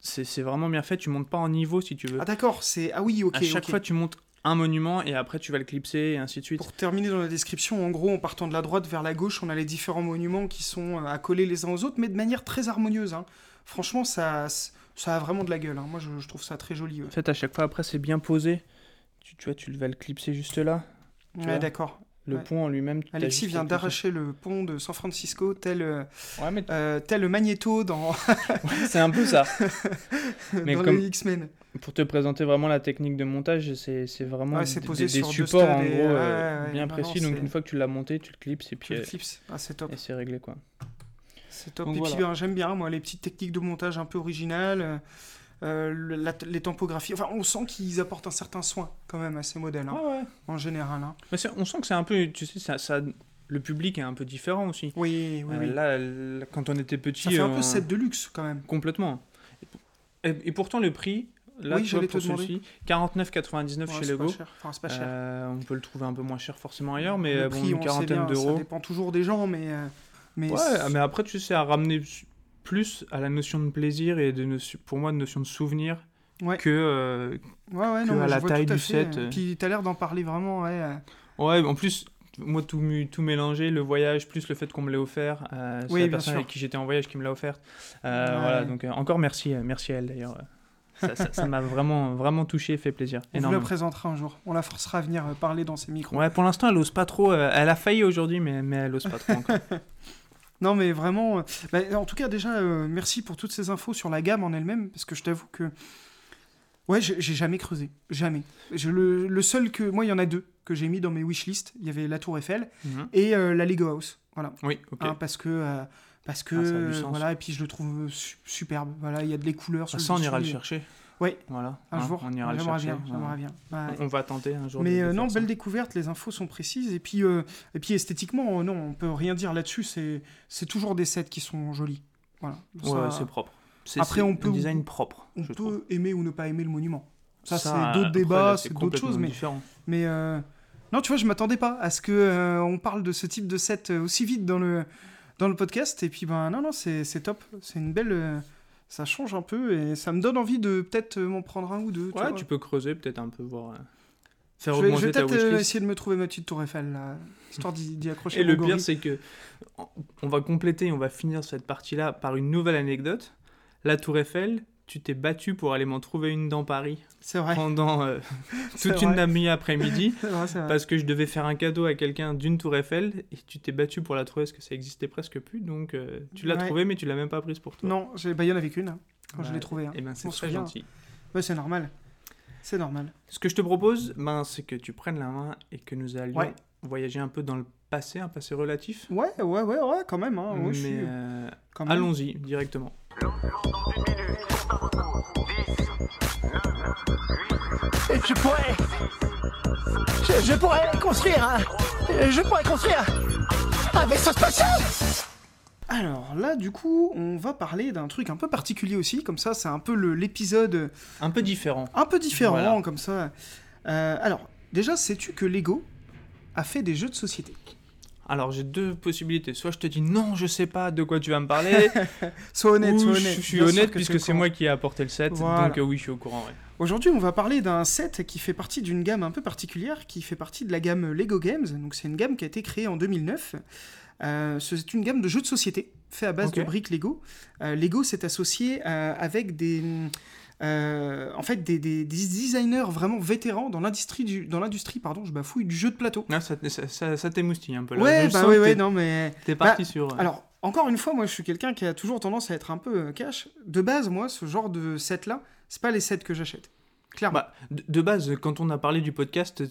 c'est vraiment bien fait. Tu montes pas en niveau si tu veux. Ah d'accord, c'est ah oui ok. à chaque fois tu montes un monument et après tu vas le clipser et ainsi de suite. Pour terminer dans la description, en gros, en partant de la droite vers la gauche, on a les différents monuments qui sont euh, accolés les uns aux autres, mais de manière très harmonieuse. hein. Franchement, ça, ça a vraiment de la gueule. hein. Moi, je, je trouve ça très joli. ouais. En fait à chaque fois après c'est bien posé. Tu, tu vois tu vas le clipser juste là. Ouais, d'accord. Le Ouais. pont en lui-même. Alexis vient d'arracher le pont de San Francisco, tel, euh, Ouais mais euh, tel le Magneto dans, c'est un peu ça. Mais dans comme- les X-Men. Pour te présenter vraiment la technique de montage, c'est c'est vraiment des- posé des, des sur deux supports en gros et- euh, bien précis. donc une fois que tu l'as monté, tu le clips et Tu puis le euh, clips. Ah, c'est top. et c'est réglé quoi. C'est top. Donc et voilà. puis ben, j'aime bien, moi, les petites techniques de montage un peu originales, euh, la- les tampographies. Enfin, on sent qu'ils apportent un certain soin quand même à ces modèles, hein, ouais. en général. hein. Mais on sent que c'est un peu, tu sais, ça, ça- le public est un peu différent aussi. Oui, oui, Euh, oui. là, là, quand on était petit, Ça fait un peu set de luxe quand même. complètement. Et, et pourtant le prix, là, Oui, tu vois, pour te demander. celui 49,99 Ouais, chez c'est Lego. pas cher. Enfin, c'est pas cher. Euh, on peut le trouver un peu moins cher forcément ailleurs, mais le euh, prix, bon, une quarantaine bien, ça d'euros. dépend toujours des gens, mais. euh, mais Ouais, mais après, tu sais, à ramener plus à la notion de plaisir et de notion- pour moi de notion de souvenir Ouais. que euh, ouais, ouais, que non, mais à la taille à du fait, set, euh. Puis t'as l'air d'en parler vraiment, ouais. euh, ouais en plus moi tout tout mélangé le voyage plus le fait qu'on me l'ait offert euh, c'est Oui, la personne sûr. avec qui j'étais en voyage qui me l'a offert Euh, Ouais. voilà donc euh, encore merci merci à elle d'ailleurs ça m'a vraiment vraiment touché et fait plaisir On vous la présentera un jour. On la forcera à venir parler dans ces micros. ouais pour l'instant elle ose pas trop elle a failli aujourd'hui mais mais elle ose pas trop encore Non, mais vraiment. euh, bah, en tout cas, déjà, euh, merci pour toutes ces infos sur la gamme en elle-même, parce que je t'avoue que. Ouais, j'ai jamais creusé. Jamais. Je, le, le seul que. Moi, il y en a deux que j'ai mis dans mes wishlist. Il y avait la Tour Eiffel Mhm. et euh, la Lego House. Voilà. oui ok Hein, parce que. euh, parce que. Ah, ça a du sens. voilà, et puis je le trouve su- superbe. Voilà, il y a de les couleurs. sur ça on ira le chercher Ouais. voilà Un hein, jour. on ira J'aimerais bien. J'aimerais bien. On va tenter un jour Mais euh, non, ça. belle découverte, les infos sont précises. Et puis, euh, et puis esthétiquement, euh, non, on peut rien dire là-dessus. C'est c'est toujours des sets qui sont jolis. Voilà. ouais c'est propre C'est- Après, c'est on un peut- design propre on peut trouve aimer ou ne pas aimer le monument. Ça, c'est d'autres après, débats, là, c'est d'autres choses. Mais, différent. mais euh, non, tu vois, je m'attendais pas à ce que on parle de ce type de set aussi vite dans le, dans le podcast. Et puis, ben non, non, c'est c'est top. C'est une belle. Ça change un peu et ça me donne envie de peut-être euh, m'en prendre un ou deux. tu Ouais, tu peux creuser peut-être un peu, voir. euh, Faire Je vais, je vais peut-être euh, essayer de me trouver ma petite tour Eiffel, là, histoire d'y accrocher Et le pire, gorille. c'est que on- on va compléter, on va finir cette partie-là par une nouvelle anecdote. La Tour Eiffel, tu t'es battu pour aller m'en trouver une dans Paris C'est vrai. pendant euh, toute une demi-après-midi parce que je devais faire un cadeau à quelqu'un d'une Tour Eiffel et tu t'es battu pour la trouver parce que ça existait presque plus. Donc euh, tu l'as Ouais. trouvée, mais tu l'as même pas prise pour toi. Non, j'ai- bah, il y en avait qu'une hein, quand je l'ai trouvée. hein. Et ben c'est très gentil. Ouais, c'est normal. C'est normal. Ce que je te propose, ben, c'est que tu prennes la main et que nous allions voyager un peu dans le passé, un passé relatif. Ouais, ouais, ouais, ouais, quand même. Hein. Mais euh, quand même. allons-y directement. Je pourrais. Je, je pourrais construire un. Je pourrais construire un vaisseau spatial Alors là, du coup, on va parler d'un truc un peu particulier aussi, comme ça, c'est un peu l'épisode Un peu différent. un peu différent, Voilà. comme ça. Euh, alors, déjà, sais-tu que Lego a fait des jeux de société? Alors j'ai deux possibilités. Soit je te dis non, je sais pas de quoi tu vas me parler. Sois honnête, sois honnête. je suis Bien honnête puisque c'est moi qui ai apporté le set. Voilà. Donc euh, oui, je suis au courant. ouais. Aujourd'hui, on va parler d'un set qui fait partie d'une gamme un peu particulière, qui fait partie de la gamme Lego Games. Donc, c'est une gamme qui a été créée en 2009. Euh, c'est une gamme de jeux de société fait à base de briques Lego. Euh, Lego s'est associé avec des, euh, en fait, des, des- des designers vraiment vétérans dans l'industrie du, dans l'industrie, pardon, je bafouille, du jeu de plateau. Ah, ça, ça, ça- ça t'émoustille un peu là. Ouais, Je bah oui, ouais, non, mais T'es Bah, parti sur. euh, alors, encore une fois, moi, je suis quelqu'un qui a toujours tendance à être un peu euh, cash. De base, moi, ce genre de set-là, c'est pas les sets que j'achète. Clairement. Bah, de, base, quand on a parlé du podcast, euh,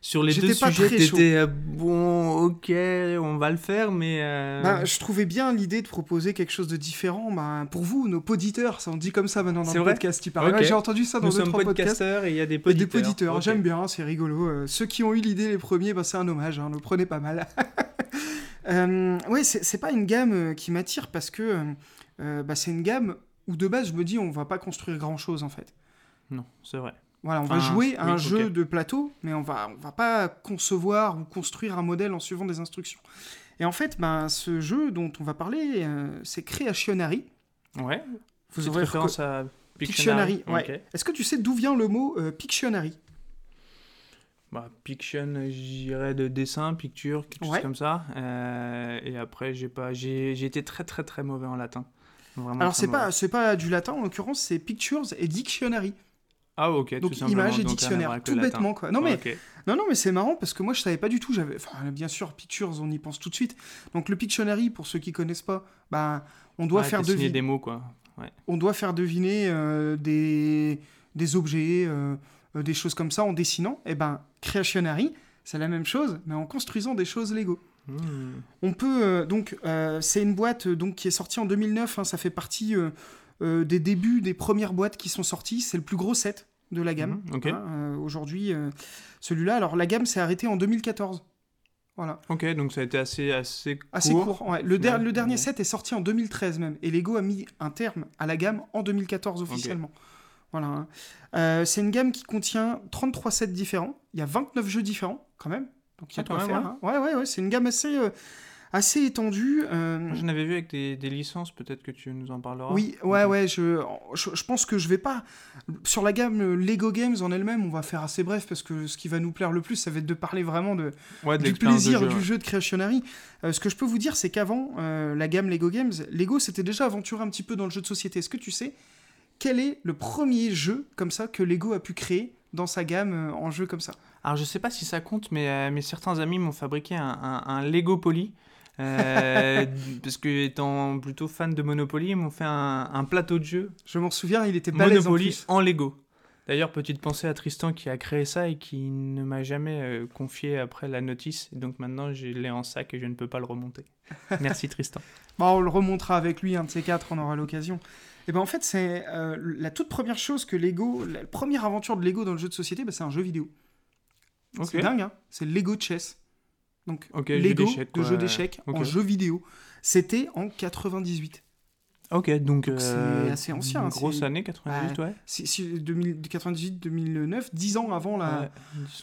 sur les deux pas sujets, t'étais euh, bon, ok, on va le faire, mais. euh, Bah, je trouvais bien l'idée de proposer quelque chose de différent bah, pour vous, nos poditeurs. Ça on dit comme ça maintenant dans le vrai podcast. Il paraît. Ok. Ouais, J'ai entendu ça dans trois podcasts. podcasteurs et il y a des poditeurs. Des poditeurs, j'aime bien, c'est rigolo. Euh, ceux qui ont eu l'idée les premiers, c'est un hommage, hein, le prenez pas mal. ouais, c'est pas une gamme qui m'attire parce que c'est une gamme où de base je me dis on va pas construire grand chose en fait. Non, c'est vrai. Voilà, on va Ah, jouer à oui, un jeu de plateau, mais on va, on va pas concevoir ou construire un modèle en suivant des instructions. Et en fait, ben, ce jeu dont on va parler, euh, c'est Creationary. Ouais. Vous Petite aurez référence à Pictionary. Pictionary. ouais. Est-ce que tu sais d'où vient le mot euh, Pictionary? Bah, Piction, j'irais de dessin, picture, quelque Ouais. chose comme ça. Euh, et après, j'ai pas, j'ai, été très très très mauvais en latin. Vraiment Alors c'est pas, c'est pas du latin en l'occurrence, c'est Pictures et Dictionary. Ah ok. tout Donc simplement, image et donc dictionnaire, tout bêtement quoi. Non mais Ok. non non mais c'est marrant parce que moi je savais pas du tout. J'avais, enfin bien sûr Pictures, on y pense tout de suite. Donc le Pictionary pour ceux qui connaissent pas, bah on doit Ouais, faire deviner. des mots quoi. Ouais. on doit faire deviner euh, des, des objets, euh, euh, des choses comme ça en dessinant. Et ben, Creationary, c'est la même chose, mais en construisant des choses Lego. Hmm. On peut euh, donc, c'est une boîte donc qui est sortie en 2009. hein, ça fait partie des débuts des premières boîtes qui sont sorties. C'est le plus gros set de la gamme. Hein, euh, Aujourd'hui, euh, celui-là. Alors la gamme s'est arrêtée en 2014. Voilà. Ok, donc ça a été assez assez court. Assez court. ouais. Le, der- le dernier Ok. set est sorti en 2013 même. Et Lego a mis un terme à la gamme en 2014 officiellement. Voilà. hein. Euh, c'est une gamme qui contient 33 sets différents. Il y a 29 jeux différents quand même. Donc il y a Ah, de quoi faire. hein. Ouais, ouais, ouais. C'est une gamme assez, euh, assez étendue. euh, Moi, J'en avais vu avec des, des licences, peut-être que tu nous en parleras. oui, ouais, ouais, je, je, je pense que je vais pas. Sur la gamme euh, Lego Games en elle-même, on va faire assez bref parce que ce qui va nous plaire le plus, ça va être de parler vraiment de, Ouais, de du de plaisir jeu, du jeu de Creationary. Euh, ce que je peux vous dire, c'est qu'avant euh, la gamme Lego Games, Lego s'était déjà aventuré un petit peu dans le jeu de société. Est-ce que tu sais quel est le premier jeu comme ça que Lego a pu créer dans sa gamme en jeu comme ça? Alors je sais pas si ça compte, mais, euh, mais certains amis m'ont fabriqué un, un, un Lego Poly. Euh, parce que étant plutôt fan de Monopoly, ils m'ont fait un, un plateau de jeu Je m'en souviens, il était balèze en Monopoly en, Lego. D'ailleurs, petite pensée à Tristan qui a créé ça et qui ne m'a jamais euh, confié après la notice. Et donc maintenant, je l'ai en sac et je ne peux pas le remonter. Merci Tristan. Bon, on le remontera avec lui, un de ces quatre, on aura l'occasion. Et ben en fait, c'est euh, la toute première chose que Lego, la première aventure de Lego dans le jeu de société, ben, c'est un jeu vidéo. C'est dingue, hein C'est Lego Chess. Donc jeu Lego d'échecs, de jeu d'échecs en Ok. jeu vidéo. C'était en 98. Ok, donc c'est euh, assez ancien, Une grosse année, 98, ouais. 2000 98-2009, 10 ans avant la,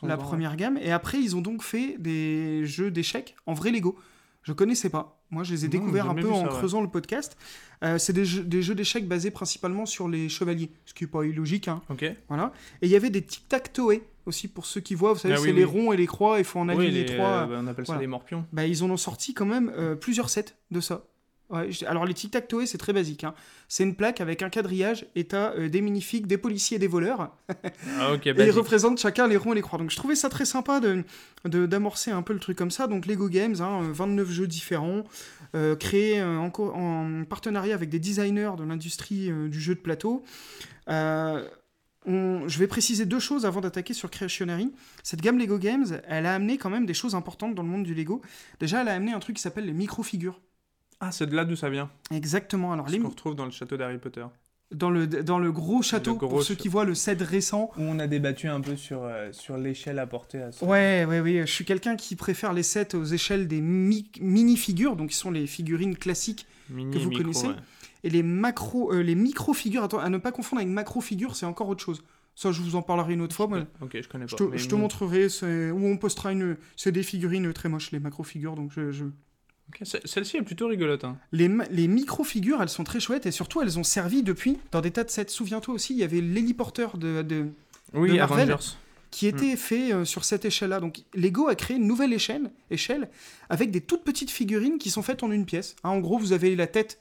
Ouais, première gamme. Et après, ils ont donc fait des jeux d'échecs en vrai Lego. Je connaissais pas. Moi, je les ai découverts un peu en ça, ouais. creusant le podcast. Euh, c'est des jeux, des jeux d'échecs basés principalement sur les chevaliers, ce qui est pas illogique. Hein. Ok. Voilà. Et il y avait des tic-tac-toe aussi pour ceux qui voient. Vous savez, Ah oui, c'est les oui. ronds et les croix. Il faut en Oui, aligner les, trois. euh, bah, on appelle ça voilà. des morpions. Bah, ils en ont sorti quand même euh, plusieurs sets de ça. Ouais, alors les tic-tac-toe, c'est très basique. hein. C'est une plaque avec un quadrillage et t'as euh, des minifigs, des policiers et des voleurs. Ah ok, Et ils représentent chacun les ronds et les croix. Donc je trouvais ça très sympa de de- d'amorcer un peu le truc comme ça. Donc Lego Games, hein, euh, 29 jeux différents, euh, créés en, partenariat avec des designers de l'industrie euh, du jeu de plateau. On- je vais préciser deux choses avant d'attaquer sur Creationary. Cette gamme Lego Games, elle a amené quand même des choses importantes dans le monde du Lego. Déjà, elle a amené un truc qui s'appelle les micro-figures. Ah, c'est de là d'où ça vient. Exactement. Alors, Ce les, qu'on retrouve dans le château d'Harry Potter. dans, le, dans le gros château, gros pour ceux ch- qui voient le set récent. Où on a débattu un peu sur, euh, sur l'échelle apportée à ça. Ouais, ouais, ouais. Je suis quelqu'un qui préfère les sets aux échelles des mi- mini-figures, donc qui sont les figurines classiques, Mini que vous micro, connaissez. ouais. et les macro, euh, les micro-figures. À ne pas confondre avec macro-figures, c'est encore autre chose. Ça, je vous en parlerai une autre fois. moi. Ok, je connais pas. Je te, mais je te mi- montrerai, où on postera une. C'est des figurines très moches, les macro-figures, donc je- je, Celle-ci est plutôt rigolote. hein. Les, les micro-figures, elles sont très chouettes et surtout, elles ont servi depuis dans des tas de sets. Souviens-toi aussi, il y avait l'héliporteur de, de- Oui, De Marvel. Avengers. qui était fait euh, sur cette échelle-là. Donc, Lego a créé une nouvelle échelle, échelle avec des toutes petites figurines qui sont faites en une pièce. Hein, en gros, vous avez la tête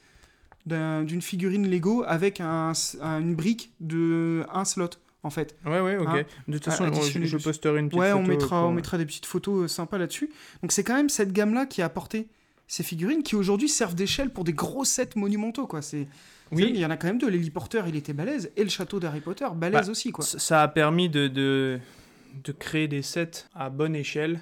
d'un- d'une figurine Lego avec un, une brique de un slot, en fait. Ouais, ouais, ok. Hein de toute façon, je, je posterai une petite Ouais, photo. on mettra, pour- on mettra des petites photos euh, sympas là-dessus. Donc, c'est quand même cette gamme-là qui a apporté ces figurines qui aujourd'hui servent d'échelle pour des gros sets monumentaux, quoi. C'est Il Oui, y en a quand même deux. L'héliporteur, il était balèze. Et le château d'Harry Potter, balèze Bah, aussi, quoi. ça a permis de, de, de créer des sets à bonne échelle.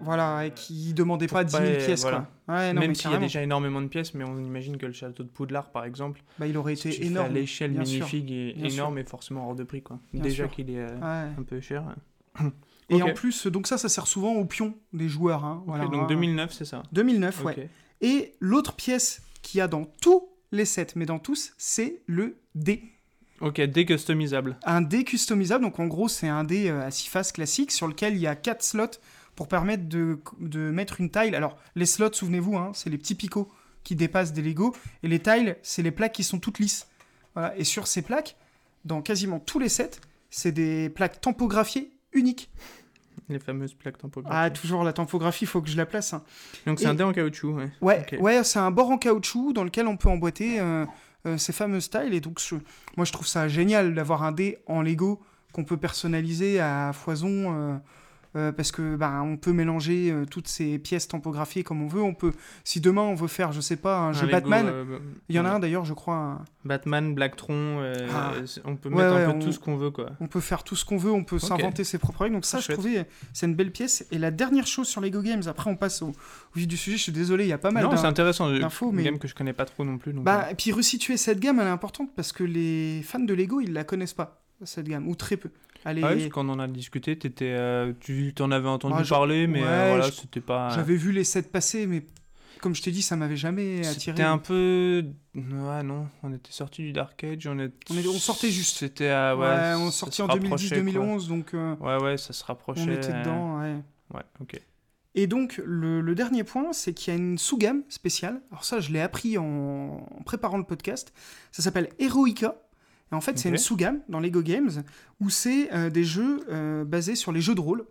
Voilà, et qui demandait pas 10 000 pas- pièces, voilà. quoi. Ouais, non, Même s'il y a déjà énormément de pièces, mais on imagine que le château de Poudlard, par exemple, Bah, il aurait été énorme. l'échelle sûr. magnifique et énorme et forcément hors de prix. Quoi. Bien déjà sûr. qu'il est euh, Ouais. un peu cher. Et en plus, donc ça, ça sert souvent aux pions des joueurs. Hein. Donc hein. 2009, c'est ça 2009, ouais. Ok. Et l'autre pièce qu'il y a dans tous les sets, mais dans tous, c'est le dé. Ok, décustomisable. Un dé customisable, donc en gros, c'est un dé euh, à six faces classique sur lequel il y a quatre slots pour permettre de, de mettre une tile. Alors, les slots, souvenez-vous, hein, c'est les petits picots qui dépassent des Lego. Et les tiles, c'est les plaques qui sont toutes lisses. Voilà. Et sur ces plaques, dans quasiment tous les sets, c'est des plaques tampographiées uniques. Les fameuses plaques tampographiques. Ah, toujours la tampographie, il faut que je la place. hein. donc c'est et- un dé en caoutchouc. Ouais. Ouais, c'est un bord en caoutchouc dans lequel on peut emboîter euh, euh, ces fameux styles. Et donc, je- moi, je trouve ça génial d'avoir un dé en Lego qu'on peut personnaliser à foison. Euh, parce que bah, on peut mélanger euh, toutes ces pièces tampographiées comme on veut. On peut, si demain on veut faire, je sais pas, un jeu Lego, Batman, euh, il y en a un d'ailleurs, je crois. un- Batman, Blacktron, Ah. on peut mettre ouais, un peu on- tout ce qu'on veut. quoi. On peut faire tout ce qu'on veut, on peut s'inventer ses propres règles. Donc ça, Ah, je trouvais, c'est une belle pièce. Et la dernière chose sur Lego Games, après on passe au, au vif du sujet. Je suis désolé, il y a pas mal. Non, c'est intéressant. d'infos, Une mais- game que je connais pas trop non plus. donc, Bah, et puis resituer cette gamme, elle est importante parce que les fans de Lego, ils la connaissent pas, cette gamme, ou très peu. Euh. Ah est- parce qu'on en a discuté, t'étais, euh, tu t'en avais entendu Ah, parler, mais ouais, euh, voilà, c'était pas. J'avais vu les sets passer, mais comme je t'ai dit, ça m'avait jamais attiré. C'était un peu. Ouais, non, on était sorti du Dark Age, on, est... On est- on sortait juste. C'était à. Ouais, Ouais, on sortit en rapprochait, 2010-2011, donc euh. Ouais, ouais, ça se rapprochait. on était euh, dedans. ouais. Ouais, ok. Et donc, le, le dernier point, c'est qu'il y a une sous-gamme spéciale. Alors ça, je l'ai appris en, en préparant le podcast. Ça s'appelle Heroica. Et en fait, c'est une sous-gamme dans Lego Games où c'est euh, des jeux euh, basés sur les jeux de rôle.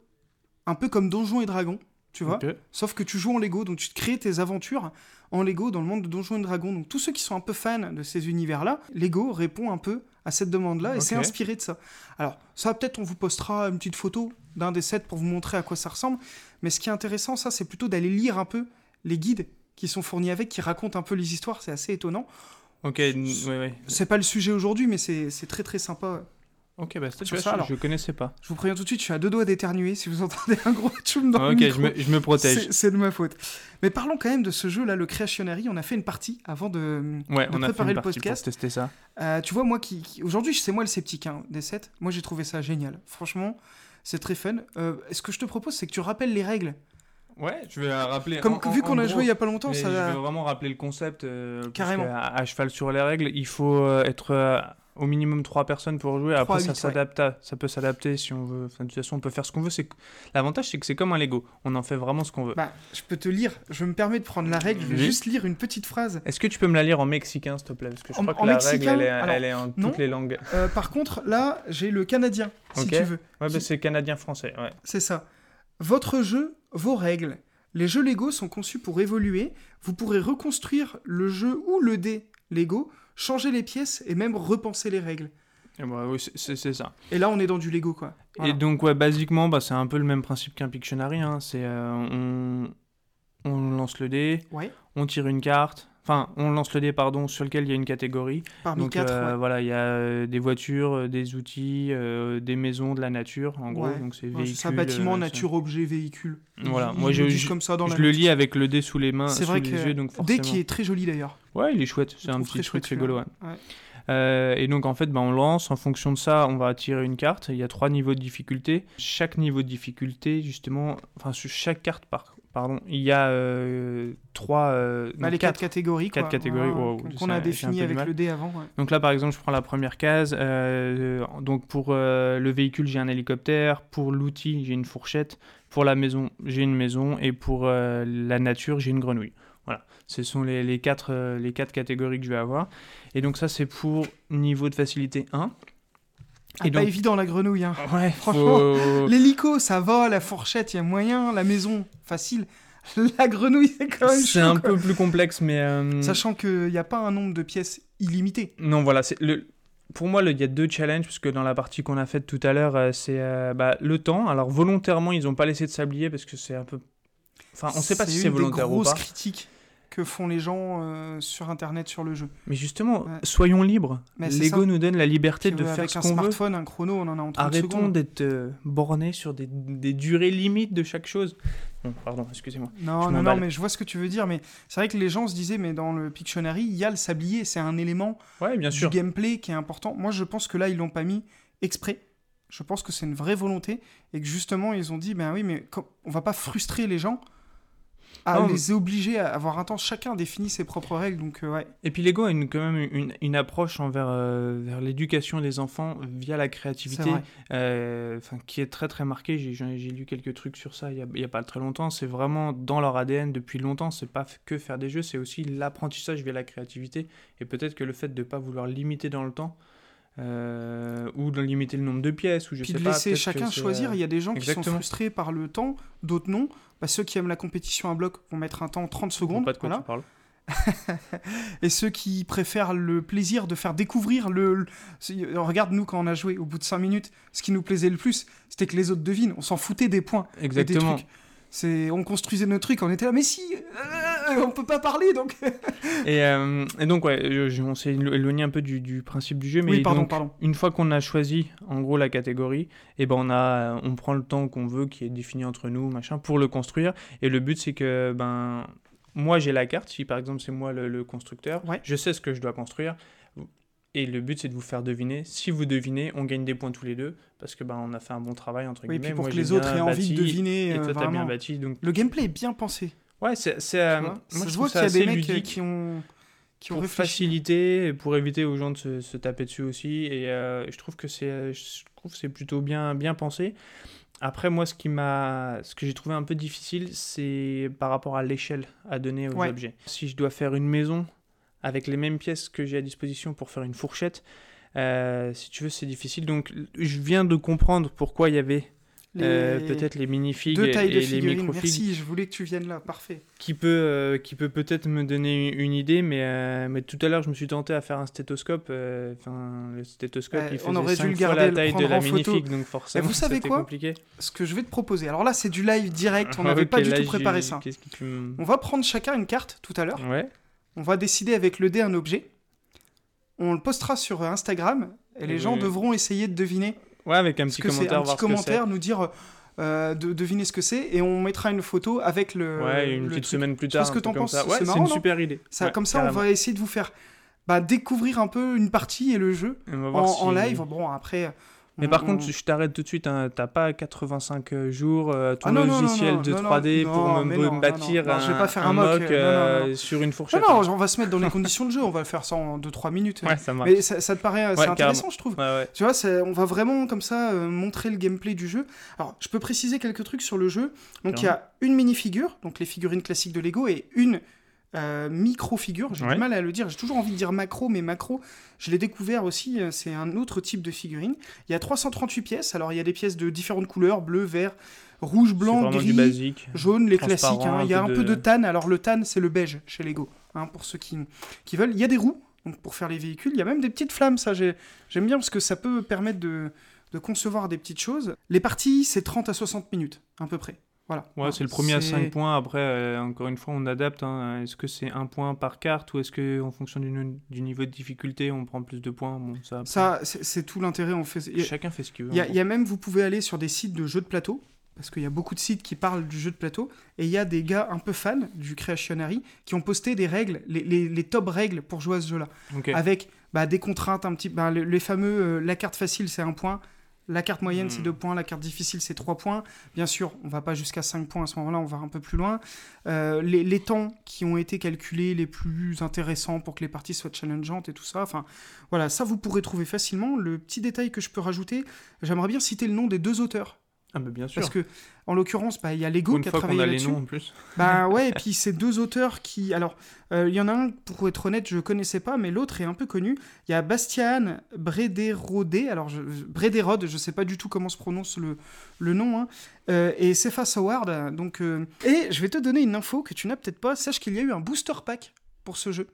Un peu comme Donjons et Dragons, tu vois. Sauf que tu joues en Lego, donc tu te crées tes aventures en Lego dans le monde de Donjons et Dragons. Donc tous ceux qui sont un peu fans de ces univers-là, Lego répond un peu à cette demande-là et Ok. c'est inspiré de ça. Alors ça, peut-être on vous postera une petite photo d'un des sets pour vous montrer à quoi ça ressemble. Mais ce qui est intéressant, ça, c'est plutôt d'aller lire un peu les guides qui sont fournis avec, qui racontent un peu les histoires. C'est assez étonnant. Ok, ouais, ouais. C'est pas le sujet aujourd'hui, mais c'est très très sympa. Ok, bah tu vois, ça, je, alors. je connaissais pas. Je vous préviens tout de suite, je suis à deux doigts d'éternuer. Si vous entendez un gros tchoum dans le ok, micro. je me, je me protège. C'est- de ma faute. Mais parlons quand même de ce jeu-là, le Creationary. On a fait une partie avant de, Ouais, de on a fait préparer une le podcast. pour tester ça. Euh, tu vois, moi qui. qui- Aujourd'hui, c'est moi le sceptique hein, des sets. Moi, j'ai trouvé ça génial. Franchement, c'est très fun. Euh, ce que je te propose, c'est que tu rappelles les règles. Ouais, je vais rappeler. Comme en- vu qu'on a gros, joué il y a pas longtemps, ça. Je vais vraiment rappeler le concept. euh, Carrément. À, à cheval sur les règles, il faut euh, être euh, au minimum trois personnes pour jouer. Après, ça ouais. s'adapte. Ça peut s'adapter si on veut. Enfin, de toute façon, on peut faire ce qu'on veut. C'est l'avantage, c'est que c'est comme un Lego. On en fait vraiment ce qu'on veut. Bah, je peux te lire. Je me permets de prendre la règle. Je vais Oui. juste lire une petite phrase. Est-ce que tu peux me la lire en mexicain, s'il te plaît? Parce que je En- crois que la mexicain règle, elle est, Alors, elle est en non. toutes les langues. Euh, par contre, là, j'ai le canadien, si Ok. tu veux. Ouais, bah, c'est canadien-français. Ouais. C'est ça. Votre jeu, vos règles. Les jeux Lego sont conçus pour évoluer. Vous pourrez reconstruire le jeu ou le dé Lego, changer les pièces et même repenser les règles. Et bah, oui, c'est- ça. Et là, on est dans du Lego, quoi. Voilà. Et donc, ouais, basiquement, bah, c'est un peu le même principe qu'un Pictionary. hein. C'est euh, on, on lance le dé, Ouais. on tire une carte. Enfin, on lance le dé, pardon, sur lequel il y a une catégorie. Parmi Donc quatre, euh, ouais. voilà, il y a euh, des voitures, euh, des outils, euh, des maisons, de la nature, en gros. Ouais. Donc c'est Ouais, véhicule. c'est ça, bâtiment, euh, nature, objet, véhicule. Voilà, Ils- moi ils je, comme ça dans je la le lis avec le dé sous les mains, C'est sous vrai les que yeux, donc forcément. qui est très joli d'ailleurs. Ouais, il est chouette, c'est un petit truc rigolo. Euh, et donc en fait, bah, on lance. En fonction de ça, on va tirer une carte. Il y a trois niveaux de difficulté. Chaque niveau de difficulté, justement, enfin sur chaque carte, par, pardon, il y a euh, trois, euh, Bah, les quatre quatre. catégories. Quatre quoi. catégories, wow, qu'on a défini avec le dé avant. ouais. Donc là, par exemple, je prends la première case. euh, donc pour le véhicule, j'ai un hélicoptère. Pour l'outil, j'ai une fourchette. Pour la maison, j'ai une maison. Et pour la nature, j'ai une grenouille. Voilà, ce sont les, les quatre, les quatre catégories que je vais avoir. Et donc ça, c'est pour niveau de facilité 1. Ah, Et pas évident la grenouille. Hein. Ouais, Franchement, faut- L'hélico, ça va, la fourchette, il y a moyen, la maison, facile. La grenouille, c'est quand même c'est un quoi. peu plus complexe, mais... euh, Sachant qu'il n'y a pas un nombre de pièces illimité. Non, voilà, c'est le... Pour moi, il y a deux challenges, parce que dans la partie qu'on a faite tout à l'heure, euh, c'est euh, bah, le temps. Alors, volontairement, ils n'ont pas laissé de sablier, parce que c'est un peu... Enfin, on ne sait pas si c'est des volontaire ou pas. critiques que font les gens euh, sur Internet sur le jeu. Mais justement, Ouais. soyons libres. Mais Lego ça. nous donne la liberté de Euh, faire avec ce un qu'on veut. smartphone, un chrono, on en a en 30 Arrêtons d'être euh, bornés sur des, des durées limites de chaque chose. Bon, pardon, excusez-moi. Non, non, non, mais je vois ce que tu veux dire. Mais c'est vrai que les gens se disaient, mais dans le Pictionary, il y a le sablier, c'est un élément Ouais, bien du gameplay qui est important. Moi, je pense que là, ils l'ont pas mis exprès. Je pense que c'est une vraie volonté et que justement, ils ont dit, ben oui, mais on va pas frustrer les gens à Non, les obliger à avoir un temps. Chacun définit ses propres règles, donc euh, ouais. Et puis Lego a une, quand même une, une approche envers euh, vers l'éducation des enfants via la créativité, euh, qui est très très marquée. J'ai- lu quelques trucs sur ça il y a, il y a pas très longtemps. C'est vraiment dans leur ADN depuis longtemps. C'est pas que faire des jeux, c'est aussi l'apprentissage via la créativité. Et peut-être que le fait de pas vouloir limiter dans le temps euh, ou de limiter le nombre de pièces ou je Puis sais de laisser chacun choisir. Il y a des gens qui sont frustrés par le temps, d'autres non. Bah, ceux qui aiment la compétition à bloc vont mettre un temps 30 je sais secondes. pas de quoi voilà. tu parles. Et ceux qui préfèrent le plaisir de faire découvrir le. le- c'est- Regarde, nous, quand on a joué, au bout de 5 minutes, ce qui nous plaisait le plus, c'était que les autres devinent. On s'en foutait des points. et des Exactement. trucs. C'est, on construisait nos trucs, on était là, mais si, euh, on peut pas parler donc. Et, euh, et donc, ouais, je- on s'est élo- éloigné un peu du, du principe du jeu. Mais oui, pardon, donc, pardon. une fois qu'on a choisi en gros la catégorie, et ben on a on prend le temps qu'on veut qui est défini entre nous machin pour le construire et le but c'est que ben moi j'ai la carte si par exemple c'est moi le, le constructeur, Ouais. je sais ce que je dois construire et le but c'est de vous faire deviner. Si vous devinez, on gagne des points tous les deux parce que ben on a fait un bon travail entre Oui, guillemets. puis pour Moi, que les autres aient envie de deviner. Et euh, toi t'as bien bâti donc Le gameplay est bien pensé. ouais c'est c'est euh, vois. moi ça je ça qu'il y a des mecs qui ont, qui ont pour réfléchi. faciliter, pour éviter aux gens de se, se taper dessus aussi. Et euh, je trouve que c'est, je trouve c'est plutôt bien, bien pensé. Après, moi, ce qui m'a, ce que j'ai trouvé un peu difficile, c'est par rapport à l'échelle à donner aux Ouais. objets. Si je dois faire une maison avec les mêmes pièces que j'ai à disposition pour faire une fourchette, euh, si tu veux, c'est difficile. Donc, je viens de comprendre pourquoi il y avait Les euh, peut-être les minifigs deux et, tailles de et les microfigs Merci, je voulais que tu viennes là. Parfait. qui peut, euh, qui peut peut-être me donner une, une idée, mais, euh, mais tout à l'heure, je me suis tenté à faire un stéthoscope. Enfin, le stéthoscope, il on faisait aurait dû le fois garder, la le taille de la minifig, donc forcément, vous savez c'était quoi compliqué. Ce que je vais te proposer. Alors là, c'est du live direct. On Ah, n'avait pas du tout préparé ça. On va prendre chacun une carte tout à l'heure. Ouais. On va décider avec le dé un objet. On le postera sur Instagram et les gens devront essayer de deviner ouais, avec un petit commentaire, Un petit commentaire, nous dire euh, de deviner ce que c'est et on mettra une photo avec le. Ouais, une le petite truc. semaine plus tard. ce que t'en penses, ça. Ouais, c'est une super idée. Ça, Ouais, comme ça, carrément. on va essayer de vous faire bah, découvrir un peu une partie et le jeu en, live. Bon, après. Mais par on- contre, je t'arrête tout de suite. hein, T'as pas 85 jours euh, ton Ah non, non, non, logiciel non, de non, 3D non, pour me, bâtir un, je vais pas faire un un mock, euh, euh, sur une fourchette. non, on va se mettre dans les conditions de jeu. On va le faire ça en 2-3 minutes. Ouais, ça marche. Mais ça, ça te paraît Ouais, intéressant, je trouve. Ouais. Tu vois, on va vraiment comme ça euh, montrer le gameplay du jeu. Alors, je peux préciser quelques trucs sur le jeu. Donc, il y a une mini-figure, donc les figurines classiques de Lego, et une euh, micro-figure. J'ai Ouais. du mal à le dire. J'ai toujours envie de dire macro, mais macro, je l'ai découvert aussi. euh, C'est un autre type de figurine. Il y a 338 pièces. Alors, il y a des pièces de différentes couleurs bleu, vert, rouge, blanc, gris, basique. jaune, les classiques. hein. Il y a un peu de- tan. Alors, le tan, c'est le beige chez Lego, hein, pour ceux qui, qui veulent. Il y a des roues. Donc pour faire les véhicules, il y a même des petites flammes, ça j'ai- j'aime bien parce que ça peut permettre de, de concevoir des petites choses. Les parties, c'est 30 à 60 minutes, à peu près. Voilà. Ouais, c'est le premier à C'est- 5 points. Après, euh, encore une fois, on adapte. hein. Est-ce que c'est un point par carte ou est-ce que en fonction du, du niveau de difficulté, on prend plus de points? Bon, ça. Ça, c'est tout l'intérêt en fait. Il y a- chacun fait ce qu'il veut. il y, a- y même, vous pouvez aller sur des sites de jeux de plateau, parce qu'il y a beaucoup de sites qui parlent du jeu de plateau, et il y a des gars un peu fans du Creationary qui ont posté des règles, les, les, les top règles pour jouer à ce jeu-là, avec bah, des contraintes un petit, bah, les, les fameux, euh, la carte facile c'est un point, la carte moyenne c'est Hmm. deux points, la carte difficile c'est trois points. Bien sûr, on va pas jusqu'à 5 points à ce moment-là, on va un peu plus loin. Euh, les, les temps qui ont été calculés les plus intéressants pour que les parties soient challengeantes et tout ça. Enfin, voilà, ça vous pourrez trouver facilement. Le petit détail que je peux rajouter, j'aimerais bien citer le nom des deux auteurs. Ah, bien sûr. Parce que, en l'occurrence, bah, il y a Lego une qui a fois qu'on travaillé a les là-dessus. noms en plus. Bah ouais, et puis ces deux auteurs qui. Alors, euh, il y en a un, pour être honnête, je connaissais pas, mais l'autre est un peu connu. Il y a Bastian Brederode, alors je, Brederode, je sais pas du tout comment se prononce le, le nom, hein, euh, et Cephas Howard. Donc, euh, Et je vais te donner une info que tu n'as peut-être pas. Sache qu'il y a eu un booster pack pour ce jeu.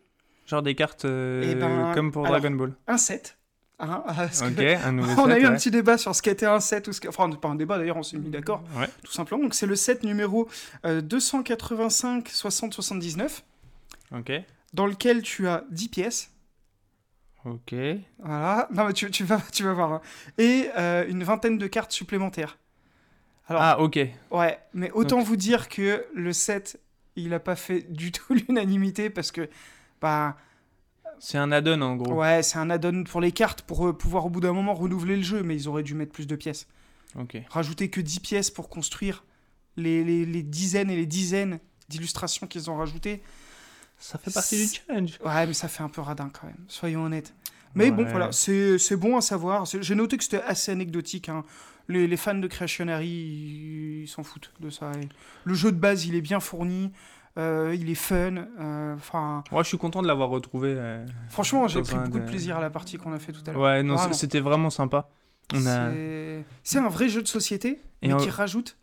Genre des cartes euh, Eh ben, comme pour alors, Dragon Ball. Un set. Hein, Ok, un nouveau on a eu un petit débat sur ce qu'était un set ou ce. Enfin, pas un débat d'ailleurs, on s'est mis d'accord, Ouais. tout simplement. Donc c'est le set numéro euh, 285 60 79 Ok. dans lequel tu as 10 pièces. Ok. Voilà. Non, mais tu, tu vas, tu vas voir. hein. Et euh, une vingtaine de cartes supplémentaires. Alors, Ah, ok. ouais, mais autant Donc- vous dire que le set, il n'a pas fait du tout l'unanimité parce que, bah, C'est un add-on en gros. ouais, c'est un add-on pour les cartes pour euh, pouvoir au bout d'un moment renouveler le jeu, mais ils auraient dû mettre plus de pièces. Ok. Rajouter que 10 pièces pour construire les, les, les dizaines et les dizaines d'illustrations qu'ils ont rajoutées. Ça fait partie du challenge. Ouais, mais ça fait un peu radin quand même, soyons honnêtes. Mais bon, voilà, c'est c'est bon à savoir. J'ai noté que c'était assez anecdotique. hein. Les, les fans de Creationary, ils ils s'en foutent de ça. Et le jeu de base, il est bien fourni, euh, il est fun. euh, Enfin, Moi, je suis content de l'avoir retrouvé. euh, franchement, j'ai pris beaucoup de de- plaisir à la partie qu'on a fait tout à l'heure. Ouais, non, c'était vraiment sympa. A... C'est- C'est un vrai jeu de société, Et mais on- qui rajoute.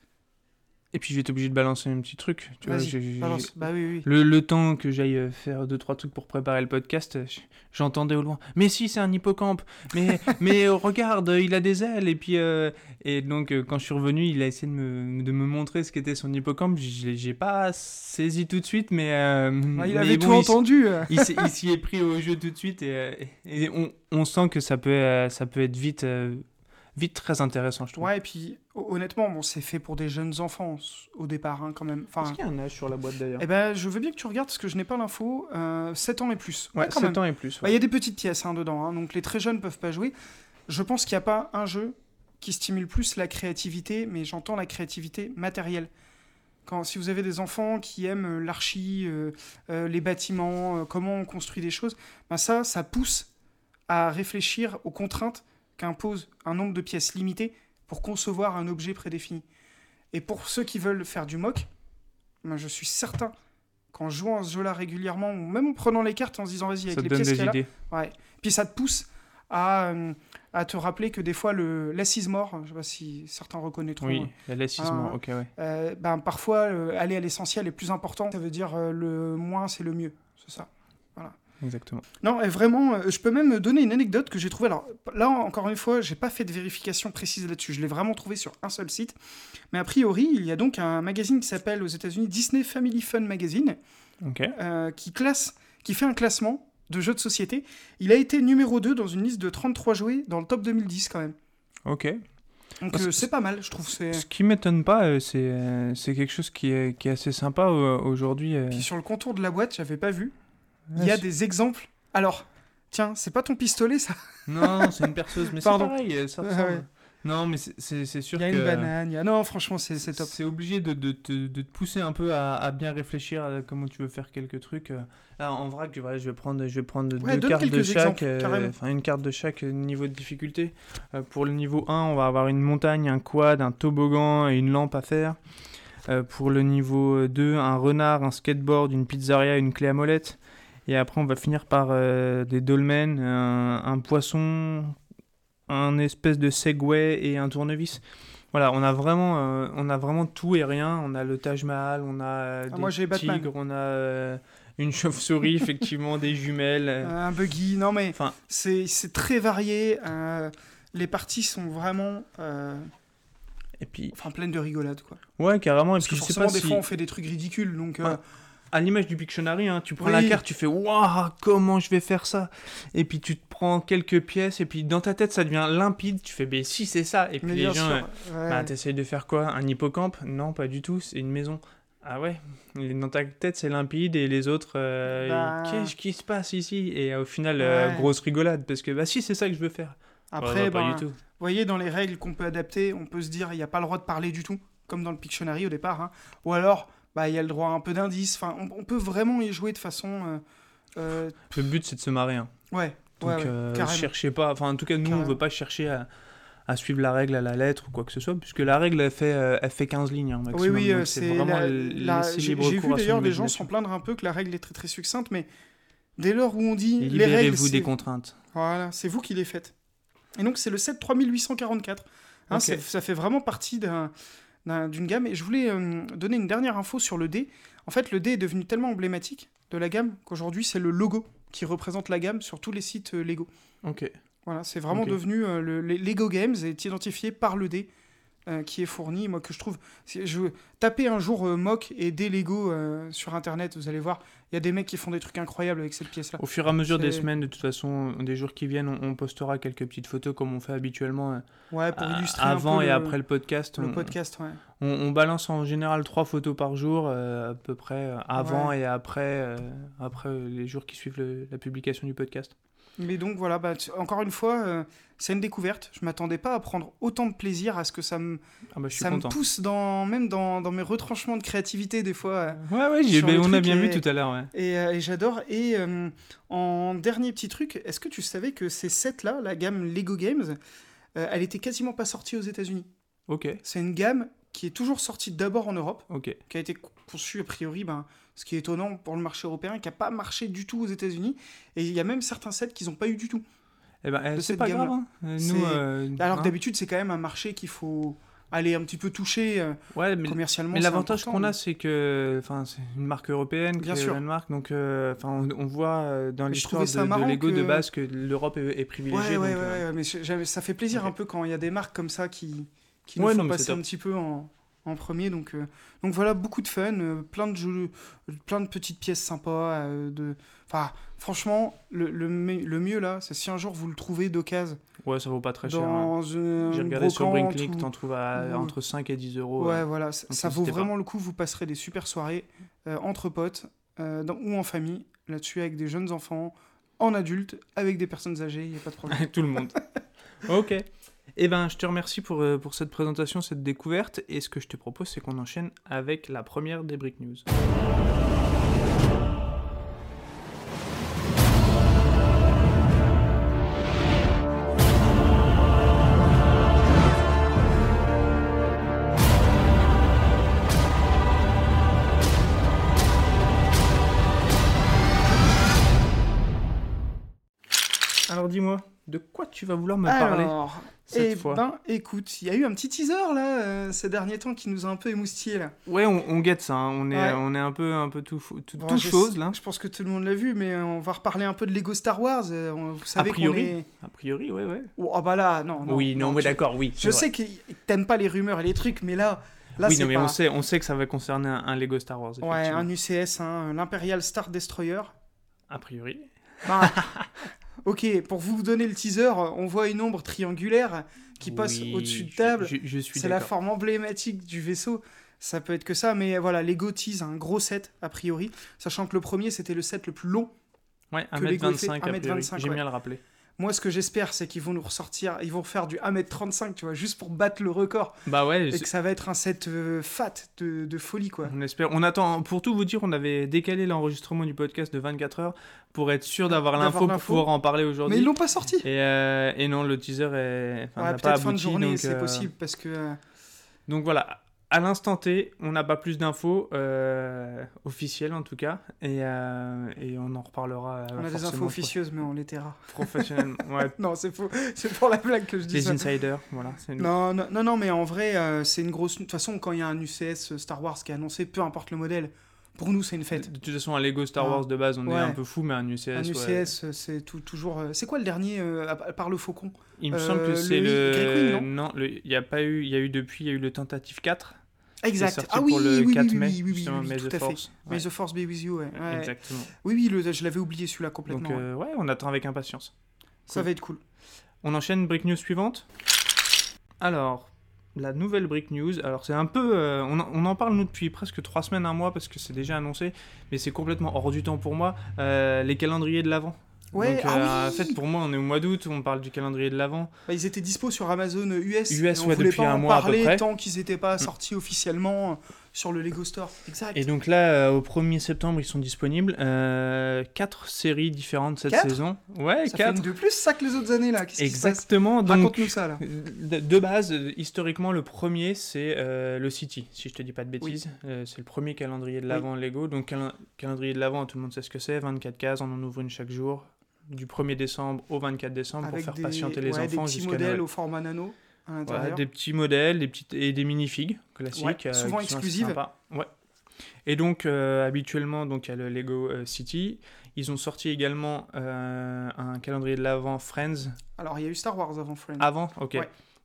Et puis, je vais être obligé de balancer un petit truc. Tu vois, balance. Bah oui, oui. Le, le temps que j'aille euh, faire deux trois trucs pour préparer le podcast, euh, j'entendais au loin. Mais si, c'est un hippocampe. Mais mais euh, regarde, il a des ailes. Et puis euh, et donc quand je suis revenu, il a essayé de me, de me montrer ce qu'était son hippocampe. J'ai pas saisi tout de suite, mais euh, Ah, il mais avait bon, tout il entendu. Il s'y- est pris au jeu tout de suite et, et on, on sent que ça peut ça peut être vite vite très intéressant, je trouve. Ouais, et puis ho- honnêtement, bon, c'est fait pour des jeunes enfants au départ, hein, quand même. Enfin, Est-ce qu'il y a un âge sur la boîte d'ailleurs? Eh ben, je veux bien que tu regardes parce que je n'ai pas l'info. Euh, 7 ans et plus. Ouais, quand 7 même. ans et plus. Bah, Il y a des petites pièces hein, dedans, hein, donc les très jeunes peuvent pas jouer. Je pense qu'il n'y a pas un jeu qui stimule plus la créativité, mais j'entends la créativité matérielle. Quand, si vous avez des enfants qui aiment euh, l'archi, euh, euh, les bâtiments, euh, comment on construit des choses, ben ça, ça pousse à réfléchir aux contraintes qu'impose un nombre de pièces limité pour concevoir un objet prédéfini. Et pour ceux qui veulent faire du mock, ben je suis certain qu'en jouant à ce jeu-là régulièrement, ou même en prenant les cartes en se disant vas-y, avec les donne pièces qu'il y a. Ouais. Puis ça te pousse à, euh, à te rappeler que des fois, le l'assise mort, je sais pas si certains reconnaîtront, Oui, la laissisement, Ah. ok, ouais. euh, ben, parfois, euh, aller à l'essentiel est plus important. Ça veut dire euh, le moins, c'est le mieux. C'est ça. Exactement. Non, et vraiment, euh, je peux même donner une anecdote que j'ai trouvée. Alors là, encore une fois, j'ai pas fait de vérification précise là-dessus. Je l'ai vraiment trouvé sur un seul site. Mais a priori, il y a donc un magazine qui s'appelle aux États-Unis Disney Family Fun Magazine euh, qui classe, qui fait un classement de jeux de société. Il a été numéro 2 dans une liste de 33 jouets dans le top 2010 quand même. Ok. Donc euh, c'est pas mal, je trouve. Ce qui m'étonne pas, c'est euh, quelque chose qui est, qui est assez sympa euh, aujourd'hui. Puis sur le contour de la boîte, j'avais pas vu. Il y a c'est- des exemples. Alors, tiens, c'est pas ton pistolet ça Non, c'est une perceuse, mais c'est pareil, euh, ça ressemble. Non, mais c'est- sûr Il y a que... une banane. il Y a... Non, franchement, c'est, top. C'est obligé de, de, te- de te pousser un peu à, à bien réfléchir à comment tu veux faire quelques trucs. euh. Là, en vrac, voilà, je vais prendre, je vais prendre Ouais, deux cartes de chaque, exemples, euh, enfin une carte de chaque euh, niveau de difficulté. Euh, pour le niveau 1, on va avoir une montagne, un quad, un toboggan et une lampe à faire. Euh, pour le niveau 2, un renard, un skateboard, une pizzeria, une clé à molette. Et après, on va finir par euh, des dolmens, un, un poisson, un espèce de Segway et un tournevis. Voilà, on a vraiment, euh, on a vraiment tout et rien. On a le Taj Mahal, on a euh, Ah, des moi, j'ai Batman. tigres, on a une chauve-souris, effectivement, des jumelles. un buggy. Non, mais Enfin, c'est, c'est très varié. euh, les parties sont vraiment. euh, Et puis, Enfin, pleine de rigolade, quoi. ouais, carrément. Et Parce que puis, je sais forcément, pas des si, fois, on fait des trucs ridicules, donc... euh. À l'image du Pictionary, hein, tu prends Oui. la carte, tu fais waouh, comment je vais faire ça? Et puis tu te prends quelques pièces, et puis dans ta tête, ça devient limpide. Tu fais, mais si, c'est ça. Et puis mais les gens, sûr, euh, ouais. bah, t'essayes de faire quoi? Un hippocampe? Non, pas du tout, c'est une maison. Ah ouais Dans ta tête, c'est limpide, et les autres, euh, Bah. qu'est-ce qui se passe ici? Et au final, euh, grosse rigolade, parce que bah si, c'est ça que je veux faire. Après, Ouais, bah, ben, pas du tout. Vous voyez, dans les règles qu'on peut adapter, on peut se dire il n'y a pas le droit de parler du tout, comme dans le Pictionary au départ. hein. Ou alors, bah, il y a le droit à un peu d'indices. Enfin, on, on peut vraiment y jouer de façon. euh, euh, Le but, c'est de se marrer. hein. ouais, Donc, ouais, ouais, euh, cherchez pas. Enfin, en tout cas, nous, on Carrément. veut pas chercher à, à suivre la règle à la lettre ou quoi que ce soit, puisque la règle, elle fait, elle fait 15 lignes. hein, Oui, maximum, oui, c'est vraiment la- J'ai vu d'ailleurs des gens s'en plaindre un peu que la règle est très très succincte, mais dès lors où on dit les règles, Libérez-vous c'est- des contraintes. Voilà, c'est vous qui les faites. Et donc c'est le 7 3844. Hein, Ok. c'est- Ça fait vraiment partie d'un- d'une gamme. Et je voulais euh, donner une dernière info sur le dé. En fait, le dé est devenu tellement emblématique de la gamme qu'aujourd'hui c'est le logo qui représente la gamme sur tous les sites euh, Lego. Ok. Voilà, c'est vraiment devenu euh, le, les Lego Games est identifié par le dé euh, qui est fourni. Moi que je trouve, je tapez un jour euh, mock et dé Lego euh, sur internet, vous allez voir, il y a des mecs qui font des trucs incroyables avec cette pièce là. Au fur et à mesure des semaines, de toute façon, des jours qui viennent, on, on postera quelques petites photos comme on fait habituellement euh, Ouais, pour illustrer un avant peu et le- après le podcast. le on, podcast. Ouais. on- on balance en général trois photos par jour, à peu près avant Ouais. et après, après les jours qui suivent le- la publication du podcast. Mais donc voilà, bah, encore une fois, c'est une découverte. Je m'attendais pas à prendre autant de plaisir à ce que ça me, Ah bah, ça me pousse dans, même dans, dans mes retranchements de créativité des fois. euh, Ouais, ouais, j'ai- le on a bien vu et- tout à l'heure. Ouais. et, euh, et j'adore. Et euh, en dernier petit truc, est-ce que tu savais que ces sets-là, la gamme Lego Games, euh, elle était quasiment pas sortie aux États-Unis? Ok, C'est une gamme qui est toujours sortie d'abord en Europe, qui a été conçue a priori, ben, ce qui est étonnant pour le marché européen, qui n'a pas marché du tout aux États-Unis. Et il y a même certains sets qu'ils n'ont pas eu du tout. Eh ben, eh, de c'est cette pas grave. hein. Nous, euh, Alors que hein. d'habitude, c'est quand même un marché qu'il faut aller un petit peu toucher euh, Ouais, mais, commercialement. mais l'avantage qu'on a, c'est que, c'est une marque européenne, Bien sûr. une marque, donc, euh, on, on voit dans l'histoire de, de Lego de base que l'Europe est, privilégiée. ouais, donc, ouais, ouais, mais ça fait plaisir un peu quand il y a des marques comme ça qui, qui nous non, font c'est passer un petit peu en, en premier. Donc, euh, donc voilà, beaucoup de fun, euh, plein de jeux, plein de petites pièces sympas. euh, de... Enfin, franchement, le, le, me- le mieux là, c'est si un jour vous le trouvez d'occasion ouais, ça vaut pas très cher. hein. J'ai regardé sur ou- t'en trouves à, entre 5 et 10 euros. Ouais, euh. voilà, ça, donc ça vaut pas. vraiment le coup. Vous passerez des super soirées euh, entre potes euh, dans- ou en famille, là-dessus avec des jeunes enfants, en adulte, avec des personnes âgées, il n'y a pas de problème. Tout le monde. ok. Eh ben, je te remercie pour, euh, pour cette présentation, cette découverte. Et ce que je te propose, c'est qu'on enchaîne avec la première des Brick News. Alors dis-moi, de quoi tu vas vouloir me parler Alors, cette eh fois ben, écoute, il y a eu un petit teaser là euh, ces derniers temps qui nous a un peu émoustillés là. Ouais, on, on guette ça, hein. on, est, Ouais. on est un peu, un peu tout, tout, Bon, tout chose là. Je pense que tout le monde l'a vu, mais euh, on va reparler un peu de Lego Star Wars. euh, vous savez qu'on priori. est. A priori, ouais, ouais. Oh, ah bah là, non. non oui, non, mais tu- d'accord, oui. Je sais que t'aimes pas les rumeurs et les trucs, mais là, là oui, non, mais pas... on sait, on sait que ça va concerner un, un Lego Star Wars. Ouais, un UCS, hein, l'Imperial Star Destroyer. A priori. Bah, ok, pour vous donner le teaser, on voit une ombre triangulaire qui passe Oui, au-dessus de table. Je, je suis C'est la forme emblématique du vaisseau. Ça peut être que ça, mais voilà, Lego tease un gros set, a priori. Sachant que le premier, c'était le set le plus long. Ouais, que Lego fait 1m25 a priori. 1m25, J'aime ouais. bien le rappeler. Moi, ce que j'espère, c'est qu'ils vont nous ressortir, ils vont faire du 1m35, tu vois, juste pour battre le record. Bah ouais, Et c'est- que ça va être un set euh, fat de, de folie, quoi. on espère. On attend, pour tout vous dire, on avait décalé l'enregistrement du podcast de 24 heures pour être sûr d'avoir D'avoir l'info pour pouvoir en parler Mais aujourd'hui. ils l'ont pas sorti. Et, euh, et non, le teaser est. enfin, Ouais, peut-être fin de journée, c'est euh, possible, parce que... euh, Donc voilà, à l'instant T, on n'a pas plus d'infos, euh, officielles en tout cas, et, euh, et on en reparlera. euh, on a des infos officieuses, mais on les taira. Professionnellement, ouais, non, c'est faux. C'est pour la blague que je dis les ça. insiders, voilà. Non, non, non, non, mais en vrai, euh, c'est une grosse. De toute façon, quand il y a un UCS Star Wars qui est annoncé, peu importe le modèle, Pour nous, c'est une fête. de toute façon, un Lego Star. Wars de base, on est un peu fou, mais un UCS. Un. UCS, c'est tout- toujours. C'est quoi le dernier euh, à, part le Faucon? Il me Euh, semble que le c'est le. Queen, non, le- il y a pas eu. Il y a eu depuis, il y a eu le Tentative 4. Exact. Ah oui, pour le oui, oui, 4 oui, mai. oui, oui, May the. Force. May the Force be with you. Ouais. Ouais. Exactement. Oui, oui, le- je l'avais oublié celui-là complètement. Donc, ouais. euh, ouais, on attend avec impatience. Ça va être cool. On enchaîne brick news suivante. Alors, la nouvelle brick news. Alors, c'est un peu. euh, on, en, on en parle nous depuis presque trois semaines, un mois, parce que c'est déjà annoncé, mais c'est complètement hors du temps pour moi. euh, les calendriers de l'avant. Ouais, Donc, ah euh, oui en fait, pour moi, on est au mois d'août, on parle du calendrier de l'avant. Bah, ils étaient dispo sur Amazon US. US, et on ouais, voulait depuis pas un en mois à peu près. tant qu'ils n'étaient pas sortis officiellement euh, sur le Lego Store. Exact. Et donc là, euh, au 1er septembre, ils sont disponibles. Euh, quatre séries différentes cette Quatre saison. Ouais, ça fait quatre. une de plus ça que les autres années là. Qu'est-ce qui se passe? Exactement. Donc, Raconte-nous ça là. de, de base, euh, historiquement, le premier, c'est euh, le City, si je te dis pas de bêtises. Euh, c'est le premier calendrier de l'avant Lego. Donc, calen- calendrier de l'avant, tout le monde sait ce que c'est. 24 cases, on en ouvre une chaque jour. Du 1er décembre au 24 décembre Avec pour faire des, patienter les ouais, des enfants petits jusqu'à modèles Noël. au format nano à Ouais, l'intérieur. des petits modèles des petites, et des mini-figues classiques. Ouais, euh, souvent assez exclusives. Ouais. Et donc, euh, habituellement, donc, il y a le Lego euh, City. Ils ont sorti également euh, un calendrier de l'avant Friends. Alors il y a eu Star Wars avant Friends. Avant? Ok.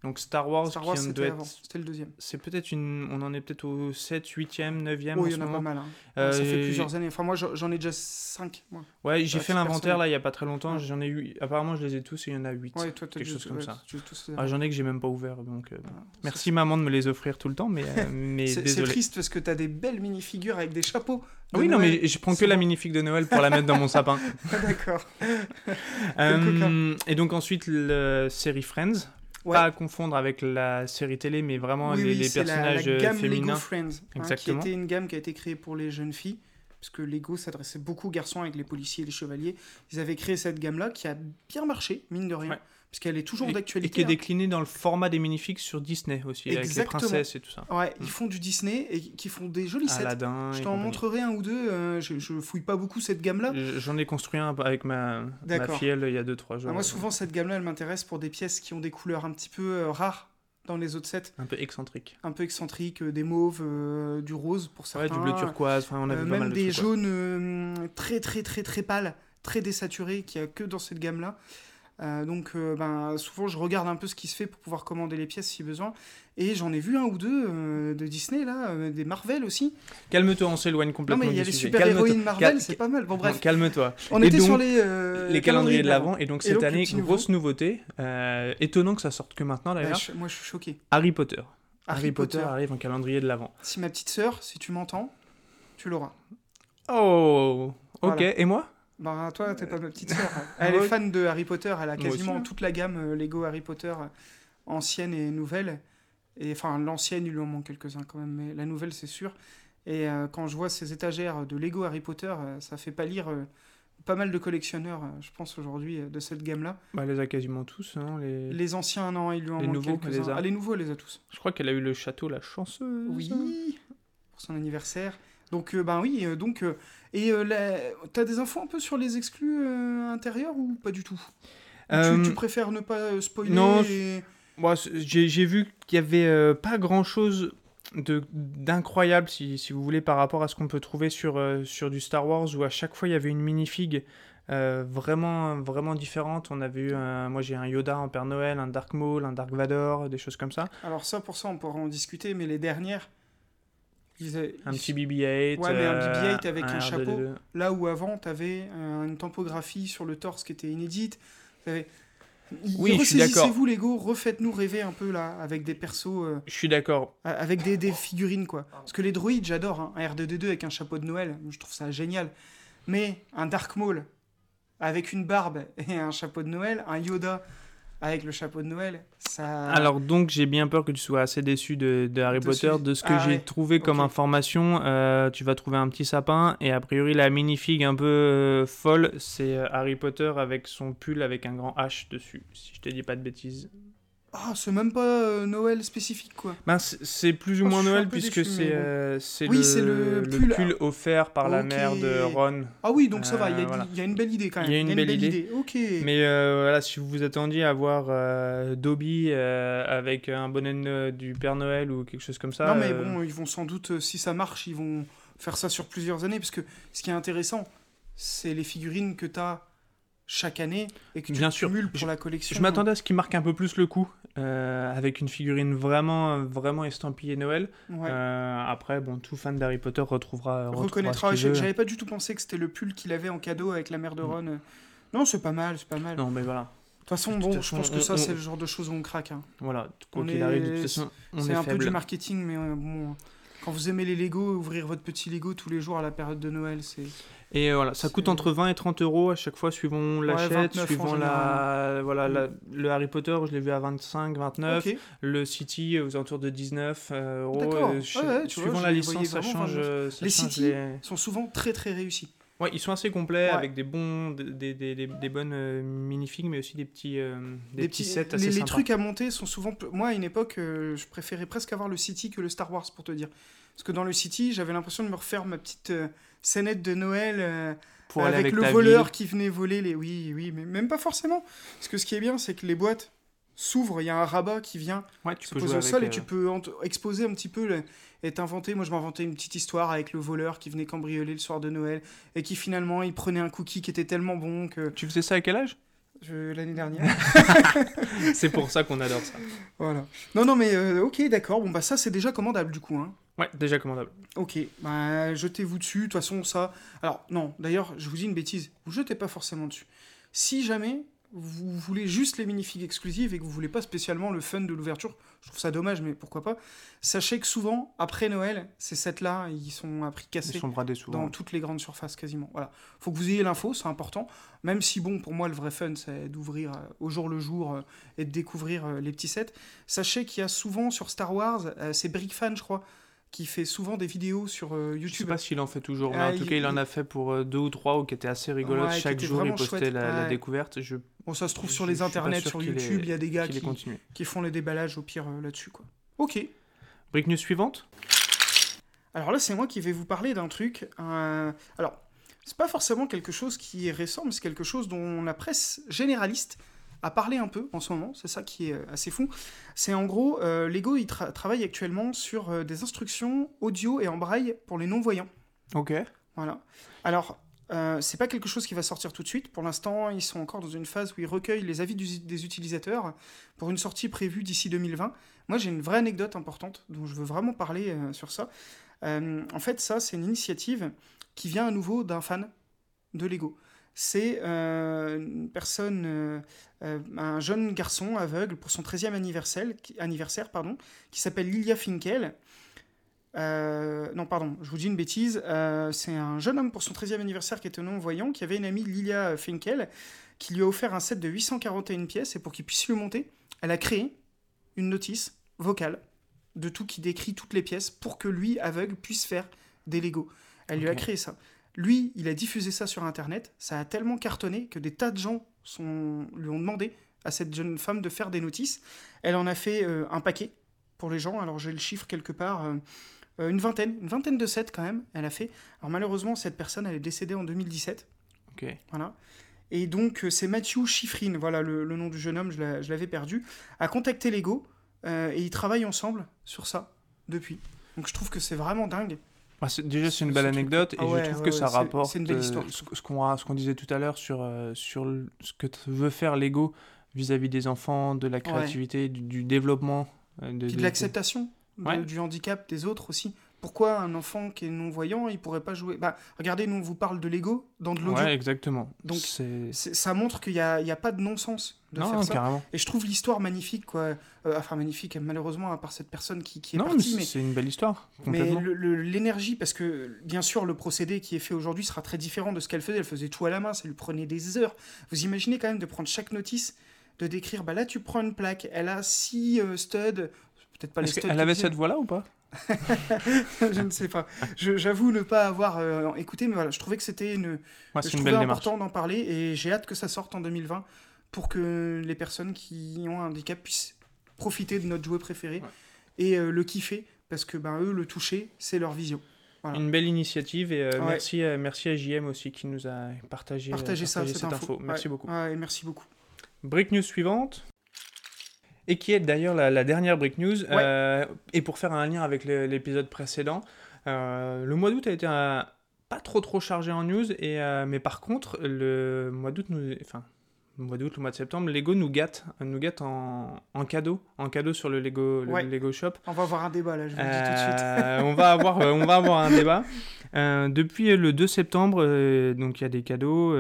Donc Star Wars, Star Wars c'était être... C'était le deuxième. C'est peut-être une... On en est peut-être au 7, 8e, 9e Oh, en il y en a pas mal. hein. Euh, ça fait plusieurs années. Enfin moi j'en ai déjà 5 moi. Ouais, j'ai fait l'inventaire là il y a pas très longtemps. Ouais. J'en ai eu. Apparemment, je les ai tous et il y en a 8. Ouais, toi quelque chose comme ouais, ça. tu- Ah, J'en ai que j'ai même pas ouvert. Donc, euh, Voilà. Merci maman de me les offrir tout le temps, mais, euh, mais C'est triste parce que t'as des belles mini-figures avec des chapeaux. Ah oui, non, mais je prends que la minifig de Noël pour la mettre dans mon sapin. D'accord. Et donc ensuite, la série Friends. Ouais. Pas à confondre avec la série télé, mais vraiment Oui, les, oui, les c'est la- personnages la, euh, gamme féminins. Lego Friends, hein, qui était une gamme qui a été créée pour les jeunes filles, puisque Lego s'adressait beaucoup aux garçons avec les policiers et les chevaliers. Ils avaient créé cette gamme-là qui a bien marché, mine de rien, Ouais. puisqu'elle est toujours Et, et d'actualité. qui est hein. décliné dans le format des minifigs sur Disney aussi, avec les Exactement. princesses et tout ça. Ouais, ils font du Disney et qui font des jolis sets. Aladdin. Je t'en montrerai un ou deux. euh, je, je fouille pas beaucoup cette gamme-là. Je- J'en ai construit un avec ma, ma filleule il y a 2-3 jours. Ah, moi, souvent, cette gamme-là, elle m'intéresse pour des pièces qui ont des couleurs un petit peu euh, rares dans les autres sets, Un peu excentrique. un peu excentriques, euh, des mauves, euh, du rose pour Ouais, certains. du bleu turquoise, enfin on a Euh, pas même mal de des trucs, ouais. jaunes très très très très pâles, très désaturés, qu'il n'y a que dans cette gamme-là. Euh, donc euh, ben, souvent je regarde un peu ce qui se fait pour pouvoir commander les pièces si besoin. Et j'en ai vu un ou deux euh, de Disney là, des Marvel aussi. Calme-toi, on s'éloigne Non complètement mais il y a les super-héroïnes. Marvel, Cal- c'est pas mal. Bon bref, Non, Calme-toi. on Et était donc, sur les, les calendriers de l'avant, et donc Et cette donc, le année, nouveau. grosse nouveauté, étonnant que ça sorte que maintenant Bah, d'ailleurs, moi je suis choqué. Harry Potter. Harry, Harry Potter. Potter. arrive en calendrier de l'avant. Si ma petite sœur, si tu m'entends, tu l'auras. Oh, ok, Voilà. et moi? Bah toi, t'es pas ma petite sœur. Elle est fan de Harry Potter. Elle a quasiment hein. toute la gamme euh, Lego Harry Potter, euh, ancienne et nouvelle. Et enfin, l'ancienne, il lui en manque quelques-uns quand même, mais la nouvelle, c'est sûr. Et euh, quand je vois ces étagères de Lego Harry Potter, euh, ça fait pâlir euh, pas mal de collectionneurs, euh, je pense aujourd'hui, euh, de cette gamme-là. bah, Elle les a quasiment tous. hein, les... Les anciens, non, il lui en Les manque nouveaux, quelques-uns. les a. Ah, les nouveaux, elle les a tous. Je crois qu'elle a eu le château La Chanceuse. Oui, pour son anniversaire. Donc, euh, ben oui, euh, donc. euh, et t'as des infos un peu sur les exclus intérieurs ou pas du tout? Ou tu, tu préfères ne pas spoiler non, et- Moi, j'ai vu qu'il y avait pas grand chose d'incroyable, si, si vous voulez, par rapport à ce qu'on peut trouver sur, euh, sur du Star Wars, où à chaque fois il y avait une minifig euh, vraiment, vraiment différente. On avait eu, un- moi j'ai un Yoda en Père Noël, un Dark Maul, un Dark Vador, des choses comme ça. Alors, ça, pour ça, on pourra en discuter, mais les dernières. Ils a- Un ils- petit BB-8. Ouais, mais un euh, BB-8 avec un R2D2. chapeau. Là où avant, t'avais euh, une topographie sur le torse qui était inédite. T'avais- Oui, je suis d'accord. Ressaisissez-vous, Lego, refaites-nous rêver un peu là, avec des persos. euh, Je suis d'accord. Euh, avec des, des figurines quoi. Parce que les droïdes, j'adore, hein. un R2D2 avec un chapeau de Noël, je trouve ça génial. Mais un Dark Maul avec une barbe et un chapeau de Noël, un Yoda avec le chapeau de Noël, ça. Alors donc j'ai bien peur que tu sois assez déçu de, de Harry. Potter. De ce que Ah j'ai ouais. trouvé comme information, euh, tu vas trouver un petit sapin et a priori la minifig un peu euh, folle, c'est euh, Harry Potter avec son pull avec un grand H dessus, si je te dis pas de bêtises. Ah, c'est même pas euh, Noël spécifique quoi. Ben, c'est- plus ou Oh, moins Noël puisque c'est euh, Oui, le, c'est le le pull. offert par la mère de Ron. Ah oui, donc ça va, il y, a- voilà. il y a une belle idée quand même. Il y a une belle idée. Ok. Mais euh, voilà, si vous vous attendiez à voir euh, Dobby avec un bonnet du Père Noël ou quelque chose comme ça. non mais bon, ils vont sans doute, si ça marche, ils vont faire ça sur plusieurs années, parce que ce qui est intéressant, c'est les figurines que tu as chaque année et que tu Bien sûr. pour Je- la collection. Je m'attendais à ce qui marque un peu plus le coup, euh, avec une figurine vraiment, vraiment estampillée Noël. Ouais. Euh, après, bon, tout fan d'Harry Potter retrouvera, retrouvera reconnaîtra. qu'il. J'avais pas du tout pensé que c'était le pull qu'il avait en cadeau avec la mère de Mm. Ron. Non, c'est pas mal, c'est pas mal. De Non, mais voilà. toute façon, De bon, toute je pense que on- ça, on- c'est le genre de choses où on craque. hein. Voilà, quoi On qu'il est- arrive, de toute façon, on C'est est un peu du marketing, mais euh, bon, quand vous aimez les Lego, ouvrir votre petit Lego tous les jours à la période de Noël, c'est. Et voilà, ça coûte entre 20 et 30 euros à chaque fois, suivant l'achète, 29 en suivant la, voilà, la- le Harry Potter, je l'ai vu à 25, 29. Ok. Le City aux alentours de 19 euh, euros. D'accord. euh, ch- Ouais, ouais, tu vois, suivant la licence, ça change. euh, ça Les change City les- sont souvent très très réussis. Ouais, ils sont assez complets Ouais. avec des bons, des, des, des, des bonnes euh, minifigs, mais aussi des petits, euh, des, petits petits- sets assez les, les trucs à monter sont souvent. Moi, à une époque, euh, je préférais presque avoir le City que le Star Wars, pour te dire. Parce que dans le City, j'avais l'impression de me refaire ma petite euh, scénette de Noël pour avec, avec le voleur ville. qui venait voler les. Oui, oui, mais même pas forcément. Parce que ce qui est bien, c'est que les boîtes s'ouvrent, il y a un rabat qui vient Ouais, tu se peux poser au sol et tu euh, peux ent- exposer un petit peu le- et t'inventer. Moi, je m'inventais une petite histoire avec le voleur qui venait cambrioler le soir de Noël et qui finalement il prenait un cookie qui était tellement bon que Tu faisais ça à quel âge? Je- l'année dernière. C'est pour ça qu'on adore ça. voilà. Non, non, mais euh, ok, d'accord. Bon, bah ça, c'est déjà commandable du coup. Hein. Ouais, déjà commandable. Ok, bah jetez-vous dessus. De toute façon, ça. Alors, non, d'ailleurs, je vous dis une bêtise. Vous jetez pas forcément dessus. Si jamais vous voulez juste les minifigs exclusives et que vous voulez pas spécialement le fun de l'ouverture, je trouve ça dommage, mais pourquoi pas. Sachez que souvent, après Noël, ces sets-là, ils sont à prix Ils cassé sont bradés souvent. dans toutes les grandes surfaces quasiment. Voilà. Faut que vous ayez l'info, c'est important. Même si, bon, pour moi, le vrai fun, c'est d'ouvrir euh, au jour le jour euh, et de découvrir euh, les petits sets. Sachez qu'il y a souvent sur Star Wars, c'est Brickfan, je crois, qui fait souvent des vidéos sur euh, Je sais YouTube. pas s'il en fait toujours, mais Ah, en tout il- cas, il en a fait pour euh, deux ou trois ou qui étaient assez rigolotes. Ouais, Chaque jour, il postait la, la découverte. Je Bon, ça se trouve Je- sur les internets, sur YouTube, il y a des gars qui, font les déballages au pire euh, là-dessus. quoi. Ok. Brique news suivante Alors là, c'est moi qui vais vous parler d'un truc. euh, Alors, c'est pas forcément quelque chose qui est récent, mais c'est quelque chose dont la presse généraliste a parlé un peu en ce moment. C'est ça qui est euh, assez fou. C'est en gros, euh, Lego il tra- travaille actuellement sur des instructions audio et en braille pour les non-voyants. Ok. Voilà. Alors, euh, c'est pas quelque chose qui va sortir tout de suite. Pour l'instant, ils sont encore dans une phase où ils recueillent les avis des utilisateurs pour une sortie prévue d'ici 2020. Moi, j'ai une vraie anecdote importante dont je veux vraiment parler euh, sur ça. Euh, en fait, ça, c'est une initiative qui vient à nouveau d'un fan de Lego. C'est euh, une personne, un jeune garçon aveugle pour son 13e anniversaire, qui- anniversaire pardon, qui s'appelle Lilia Finkel. Euh, non, pardon, je vous dis une bêtise. Euh, c'est un jeune homme pour son 13e anniversaire qui était non-voyant, qui avait une amie, Lilia Finkel, qui lui a offert un set de 841 pièces et pour qu'il puisse le monter, elle a créé une notice vocale de tout qui décrit toutes les pièces pour que lui, aveugle, puisse faire des Lego. Elle lui a créé ça. Lui, il a diffusé ça sur Internet. Ça a tellement cartonné que des tas de gens sont, lui ont demandé à cette jeune femme de faire des notices. Elle en a fait euh, un paquet pour les gens. Alors j'ai le chiffre quelque part. euh, euh, une vingtaine, une vingtaine de sets quand même, elle a fait. Alors malheureusement, cette personne, elle est décédée en 2017. Ok. Voilà. Et donc, euh, c'est Matthew Schifrin, voilà le, le nom du jeune homme, je l'a- je l'avais perdu, a contacté Lego euh, et ils travaillent ensemble sur ça depuis. Donc, je trouve que c'est vraiment dingue. Ah, déjà, c'est une belle anecdote et Ah ouais, je trouve ouais, que ça rapporte une belle euh, histoire. ce, ce qu'on disait tout à l'heure sur, euh, sur le- ce que veut faire Lego vis-à-vis des enfants, de la créativité, du, du développement. de, Puis de de- l'acceptation de- du handicap des autres aussi. Pourquoi un enfant qui est non-voyant, il pourrait pas jouer? Bah, regardez, nous, on vous parle de Lego dans de l'audio. Ouais, exactement. Donc, c'est. Ça montre qu'il n'y a, il y a pas de non-sens de Non, faire ça. carrément. Et je trouve l'histoire magnifique, quoi. Euh, enfin, magnifique, malheureusement, à part cette personne qui, qui est Non, mais partie. c'est Mais, c'est une belle histoire. mais l'énergie, parce que bien sûr, le procédé qui est fait aujourd'hui sera très différent de ce qu'elle faisait. Elle faisait tout à la main, ça lui prenait des heures. Vous imaginez quand même de prendre chaque notice, de décrire, bah là, tu prends une plaque, elle a six euh, studs. Peut-être pas les qui avait cette voix-là ou pas? Je ne sais pas. J'avoue ne pas avoir euh, écouté, mais voilà, je trouvais que c'était une, Ouais, je une belle démarche. important d'en parler et j'ai hâte que ça sorte en 2020 pour que les personnes qui ont un handicap puissent profiter de notre jouet préféré Ouais. et euh, le kiffer parce que ben eux le toucher c'est leur vision. Voilà. Une belle initiative et euh, Ouais. merci, à- merci à JM aussi qui nous a partagé, euh, ça, partagé cette cette info. Merci Ouais. beaucoup. Ouais, et merci beaucoup. Break news suivante. Et qui est d'ailleurs la, la dernière break news. euh, et pour faire un lien avec l'épisode précédent, Euh, le mois d'août a été un- pas trop trop chargé en news, et, euh, mais par contre, le mois d'août, enfin, le mois d'août, le mois de septembre, Lego nous gâte, nous gâte en, en cadeau, en cadeau sur le Lego, le Ouais. Lego Shop. On va avoir un débat là, je vous le dis tout de suite. On, va avoir, on va avoir un débat. Depuis le 2 septembre, donc il y a des cadeaux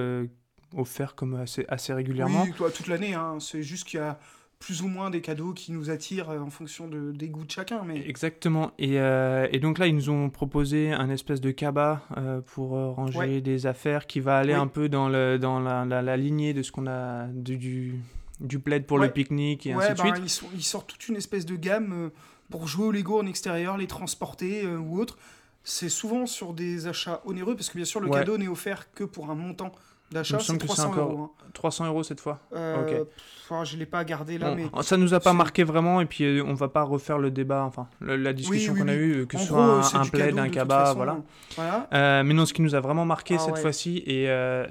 offerts comme assez, assez régulièrement. Oui, toi, toute l'année, hein. c'est juste qu'il y a plus ou moins des cadeaux qui nous attirent euh, en fonction de, des goûts de chacun. Mais Exactement. Et, euh, et donc là, ils nous ont proposé un espèce de cabas euh, pour ranger Ouais. des affaires qui va aller Oui. un peu dans, le, dans la, la- la lignée de ce qu'on a du, du, du plaid pour Ouais. le pique-nique et ouais, ainsi de ben, suite. ils, sont- ils sortent toute une espèce de gamme pour jouer au Lego en extérieur, les transporter euh, ou autre. C'est souvent sur des achats onéreux parce que bien sûr le cadeau n'est offert que pour un montant d'achat, c'est semble que c'est 300 encore- euros. hein. 300 euros cette fois. Euh, Ok. ah, je l'ai pas gardé là, Bon, mais Ça nous a pas marqué vraiment et puis euh, on va pas refaire le débat, enfin le- la discussion oui, qu'on a oui. eue, que ce soit un, plaid, un cabas, façon. voilà. Voilà. Euh, mais non, ce qui nous a vraiment marqué Ah cette ouais. fois-ci, et, euh,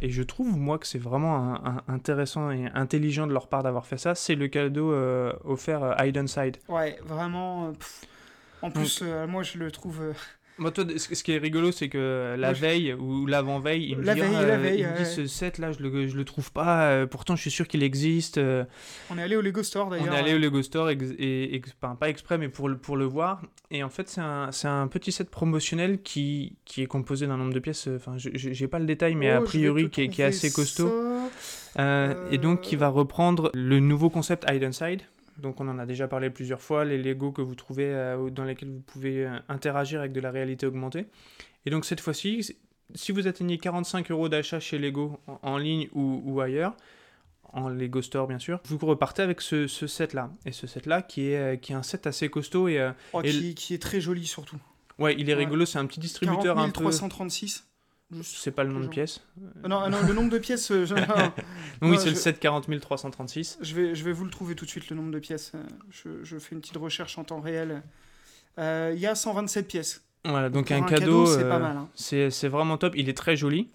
et, et je trouve, moi, que c'est vraiment un- un- intéressant et intelligent de leur part d'avoir fait ça, c'est le cadeau offert euh, Hide Side. Ouais, vraiment. En plus, moi je le trouve. Moi, toi, ce qui est rigolo, c'est que la je- veille ou l'avant-veille, il me La dit, veille, Ah, la euh, veille, il me dit ouais. ce set-là, je le, je le trouve pas, euh, pourtant je suis sûr qu'il existe. euh, On est allé au Lego Store on d'ailleurs. est allé au Lego Store, ex- et, ex- enfin, pas exprès, mais pour le, pour le voir. Et en fait, c'est un, un petit set promotionnel qui, qui est composé d'un nombre de pièces, enfin, j'ai pas le détail, mais Oh, a vais priori, qui est, qui est trouver assez costaud. Euh, Et donc, qui va reprendre le nouveau concept Hide and Side. Donc, on en a déjà parlé plusieurs fois, les Lego que vous trouvez euh, dans lesquels vous pouvez euh, interagir avec de la réalité augmentée. Et donc, cette fois-ci, si vous atteignez 45 euros d'achat chez Lego en, en ligne ou, ou ailleurs, en Lego Store bien sûr, vous repartez avec ce, ce set-là. Et ce set-là qui est, euh, qui est un set assez costaud et Oh, Et qui, qui est très joli surtout. ouais, il est Ouais. rigolo, c'est un petit distributeur 40 un peu. 336. C'est pas le nom de Genre. pièce. Ah non, non, le nombre de pièces, euh, je, oui, c'est le je- set 40 336. je vais, je vais vous le trouver tout de suite, le nombre de pièces. Euh, Je, je fais une petite recherche en temps réel. Euh, Il y a 127 pièces. Voilà, donc un, un cadeau, cadeau, c'est euh, pas mal, hein. c'est c'est vraiment top, il est très joli.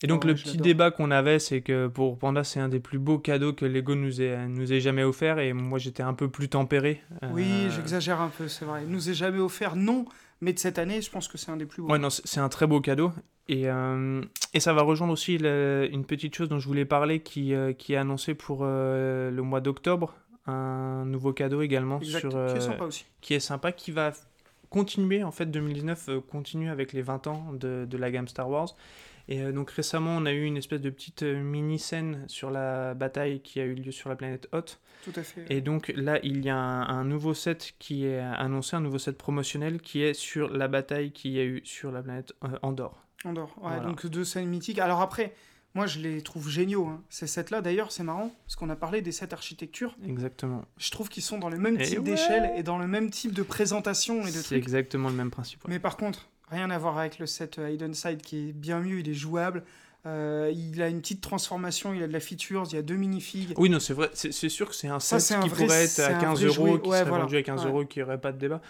Et donc Ouais, le je petit débat qu'on avait, c'est que pour Panda, c'est un des plus beaux cadeaux que Lego nous ait, nous ait jamais offert, et moi j'étais un peu plus tempéré. Oui, Euh, j'exagère un peu, c'est vrai. Il nous est jamais offert, non, mais de cette année, je pense que c'est un des plus beaux. Ouais, non, c'est un très beau cadeau. Et, euh, et ça va rejoindre aussi une petite chose dont je voulais parler qui, euh, qui est annoncée pour euh, le mois d'octobre. Un nouveau cadeau également exact, sur, qui est sympa aussi. qui est sympa, qui va continuer, en fait, 2019 euh, continue avec les 20 ans de, de la gamme Star Wars. Et euh, donc récemment, on a eu une espèce de petite euh, mini-scène sur la bataille qui a eu lieu sur la planète Hoth. Tout à fait. Et donc là, il y a un, un nouveau set qui est annoncé, un nouveau set promotionnel qui est sur la bataille qu'il y a eu sur la planète euh, Andorre. Andorre. Ouais, Voilà. donc deux scènes mythiques. Alors après, moi je les trouve géniaux. hein. Ces sets-là, d'ailleurs, c'est marrant, parce qu'on a parlé des sets architecture. Exactement. Je trouve qu'ils sont dans le même Et type ouais. d'échelle et dans le même type de présentation et de C'est exactement le même principe. ouais. Mais par contre, rien à voir avec le set euh, Hidden Side qui est bien mieux, il est jouable. Euh, il a une petite transformation, il a de la features, il y a deux minifigs. Oui, non, c'est vrai. C'est sûr que c'est un set un qui vrai- pourrait être à un 15 vrai euros, qui Ouais, serait voilà. vendu à 15 Ouais. euros, qui n'y aurait pas de débat.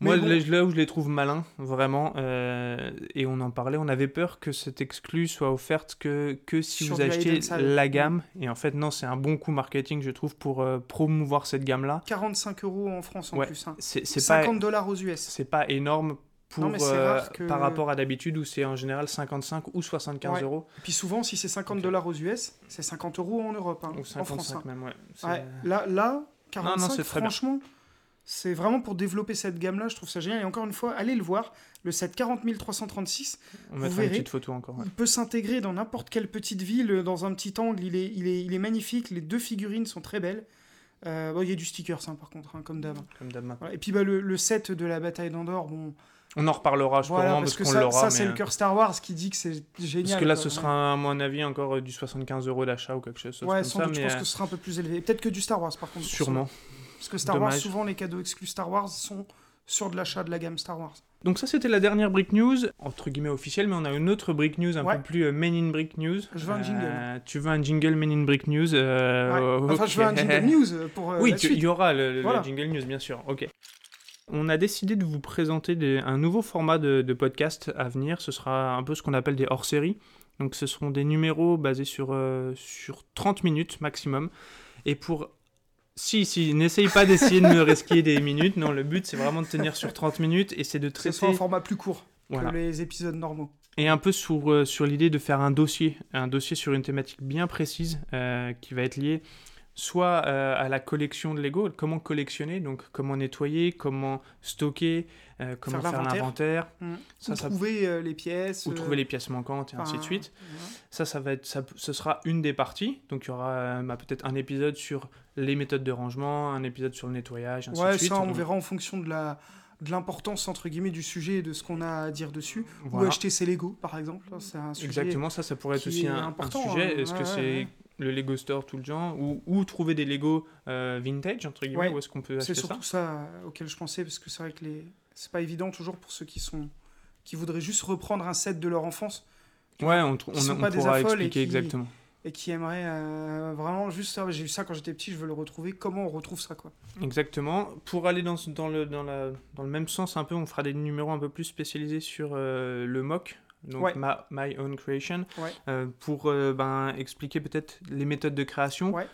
Mais Moi, bon. là, où je les trouve malins, vraiment, euh, et on en parlait, on avait peur que cette exclue soit offerte que, que si Sur vous Side. la gamme. Et en fait, non, c'est un bon coup marketing, je trouve, pour euh, promouvoir cette gamme-là. 45 euros en France en Ouais. plus. hein. C'est c'est pas, 50 dollars aux US. c'est pas énorme pour, Non, euh, que- par rapport à d'habitude où c'est en général 55 ou 75 Ouais. euros. Et puis souvent, si c'est 50 Ok. dollars aux US, c'est 50 euros en Europe, hein, Ou en France. 55 hein. même, ouais. Là, là 45, c'est très bien. franchement, c'est vraiment pour développer cette gamme-là, je trouve ça génial. Et encore une fois, allez le voir, le set 40 336, On vous mettra une verrez. petite photo encore. ouais. il peut s'intégrer dans n'importe quelle petite ville, euh, dans un petit angle, il est, il est, il est magnifique, les deux figurines sont très belles. Euh, bon, il y a du sticker, ça, par contre, hein, comme d'hab. Comme d'hab. Voilà. Et puis bah, le, le set de la bataille d'Andorre, bon, On en reparlera, je voilà, pense, parce parce que qu'on ça, l'aura. ça c'est le euh, cœur Star Wars qui dit que c'est génial. Parce que là, quoi, ce ouais. sera, à mon avis, encore euh, du 75 euros d'achat ou quelque chose Ouais, comme sans ça. doute, je pense euh, que ce sera un peu plus élevé. Peut-être que du Star Wars, par contre. sûrement. Parce que Star Wars, souvent, les cadeaux exclus Star Wars sont sur de l'achat de la gamme Star Wars. Donc ça, c'était la dernière Brick News, entre guillemets officielle, mais on a une autre Brick News un Ouais. peu plus euh, Men in Brick News. Je veux un jingle. Euh, tu veux un jingle Men in Brick News euh, Ouais. Enfin, je veux un jingle news pour Oui, la tu- suite. il y aura le, le- jingle news, bien sûr. Ok. On a décidé de vous présenter des- un nouveau format de, de podcast à venir. Ce sera un peu ce qu'on appelle des hors-séries. Donc, ce seront des numéros basés sur, euh, sur 30 minutes maximum. Et pour Si, si, n'essaye pas d'essayer de me risquer des minutes. Non, le but, c'est vraiment de tenir sur 30 minutes et c'est de Que ce soit un traiter. format plus court Voilà. que les épisodes normaux. Et un peu sur, euh, sur l'idée de faire un dossier, un dossier sur une thématique bien précise euh, qui va être liée soit euh, à la collection de Lego, comment collectionner, donc comment nettoyer, comment stocker, euh, comment Faire faire l'inventaire. Ça, Ou ça- trouver euh, les pièces. euh, trouver les pièces manquantes et ainsi de suite. Ça, ça va être, ça, ce sera une des parties. Donc il y aura bah, peut-être un épisode sur les méthodes de rangement, un épisode sur le nettoyage, ainsi Ouais, de suite. ça, on verra en fonction de la de l'importance entre guillemets du sujet et de ce qu'on a à dire dessus. Ou acheter ses Lego, par exemple. C'est un sujet. Exactement, ça, ça pourrait être aussi un, sujet. hein. Est-ce que c'est. Le Lego Store tout le genre ou, ou trouver des Lego euh, vintage, entre guillemets, Ouais. où est-ce qu'on peut C'est acheter ça surtout ça euh, auquel je pensais parce que c'est vrai que les c'est pas évident toujours pour ceux qui sont qui voudraient juste reprendre un set de leur enfance Ouais, on, on, pas des pourra expliquer qui- exactement. et qui aimeraient euh, vraiment juste ça. J'ai eu ça quand j'étais petit, je veux le retrouver. Comment on retrouve ça quoi? Exactement. Pour aller dans, dans, le, dans, la, dans le même sens un peu, on fera des numéros un peu plus spécialisés sur euh, le mock, donc Ouais. ma- My Own Creation, Ouais. euh, pour euh, ben, expliquer peut-être les méthodes de création. Ouais.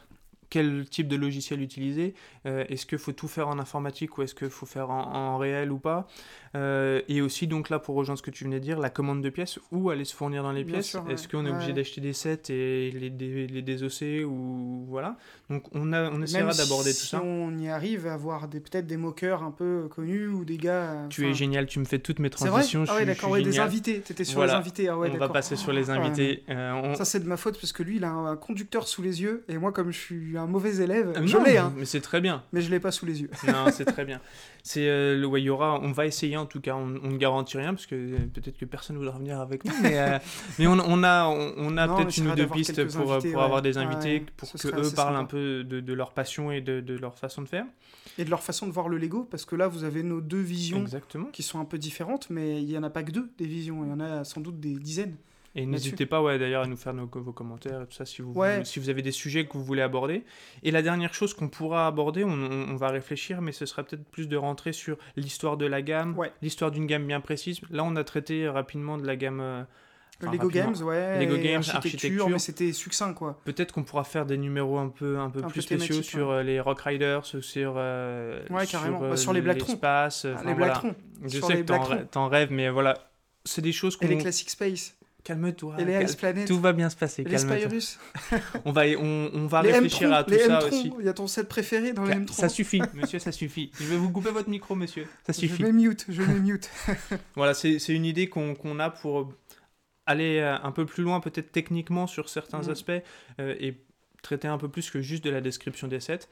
Quel type de logiciel utiliser euh, Est-ce qu'il faut tout faire en informatique ou est-ce qu'il faut faire en, en réel ou pas? Euh, Et aussi, donc là, pour rejoindre ce que tu venais de dire, la commande de pièces, où aller se fournir dans les Bien pièces? Est-ce ouais. qu'on est Ouais. obligé d'acheter des sets et les, les désosser ou voilà? Donc on, a, on essaiera d'aborder si tout ça. on y arrive à avoir des peut-être des moqueurs un peu connus ou des gars. euh, Tu es génial, tu me fais toutes mes C'est vrai? transitions. Ah ouais, d'accord. Ouais, des invités. T'étais sur Voilà. les invités. Ah ouais, on va passer sur les Ah invités. Euh, on- Ça, c'est de ma faute parce que lui, il a un conducteur sous les yeux. Et moi, comme je suis un mauvais élève, Euh, je l'ai, hein, mais c'est très bien. mais je l'ai pas sous les yeux. Non, c'est très bien. C'est euh, le aura, on va essayer en tout cas. On, on ne garantit rien parce que euh, peut-être que personne voudra venir avec nous, mais, euh, mais on, on a, on, peut-être une ou deux pistes pour, euh, invités, pour ouais. avoir des invités, ouais. pour que eux parlent sympa. un peu de, de leur passion et de, de leur façon de faire. Et de leur façon de voir le Lego, parce que là, vous avez nos deux visions Exactement. qui sont un peu différentes, mais il y en a pas que deux des visions. Il y en a sans doute des dizaines. Et n'hésitez pas, ouais, d'ailleurs, à nous faire nos, vos commentaires et tout ça si vous, Ouais. si vous avez des sujets que vous voulez aborder. Et la dernière chose qu'on pourra aborder, on, on- on va réfléchir, mais ce sera peut-être plus de rentrer sur l'histoire de la gamme, Ouais. l'histoire d'une gamme bien précise. Là, on a traité rapidement de la gamme. euh, enfin, Lego rapidement. Games, ouais. Lego Games, architecture, architecture. mais c'était succinct, quoi. Peut-être qu'on pourra faire des numéros un peu, un peu Un plus peu spéciaux sur euh, les Rock Riders, sur, euh, Ouais, carrément. sur, Bah, sur les Blacktron. l'espace. Ah, les voilà. Blacktron. Je sur sais les que t'en rêves, mais voilà. C'est des choses qu'on... Et les Classic Space. Calme-toi. et les Planet. Tout va bien se passer, les. Spyrus. On va, on, on va les réfléchir à tout les ça aussi. Il y a ton set préféré dans les M-Tron. Ça suffit, monsieur, ça suffit. Je vais vous couper votre micro, monsieur. Ça Je suffit. mets mute, je mets mute. Voilà, c'est c'est une idée qu'on qu'on a pour aller euh, un peu plus loin, peut-être techniquement, sur certains Mhm. aspects euh, et traiter un peu plus que juste de la description des sets.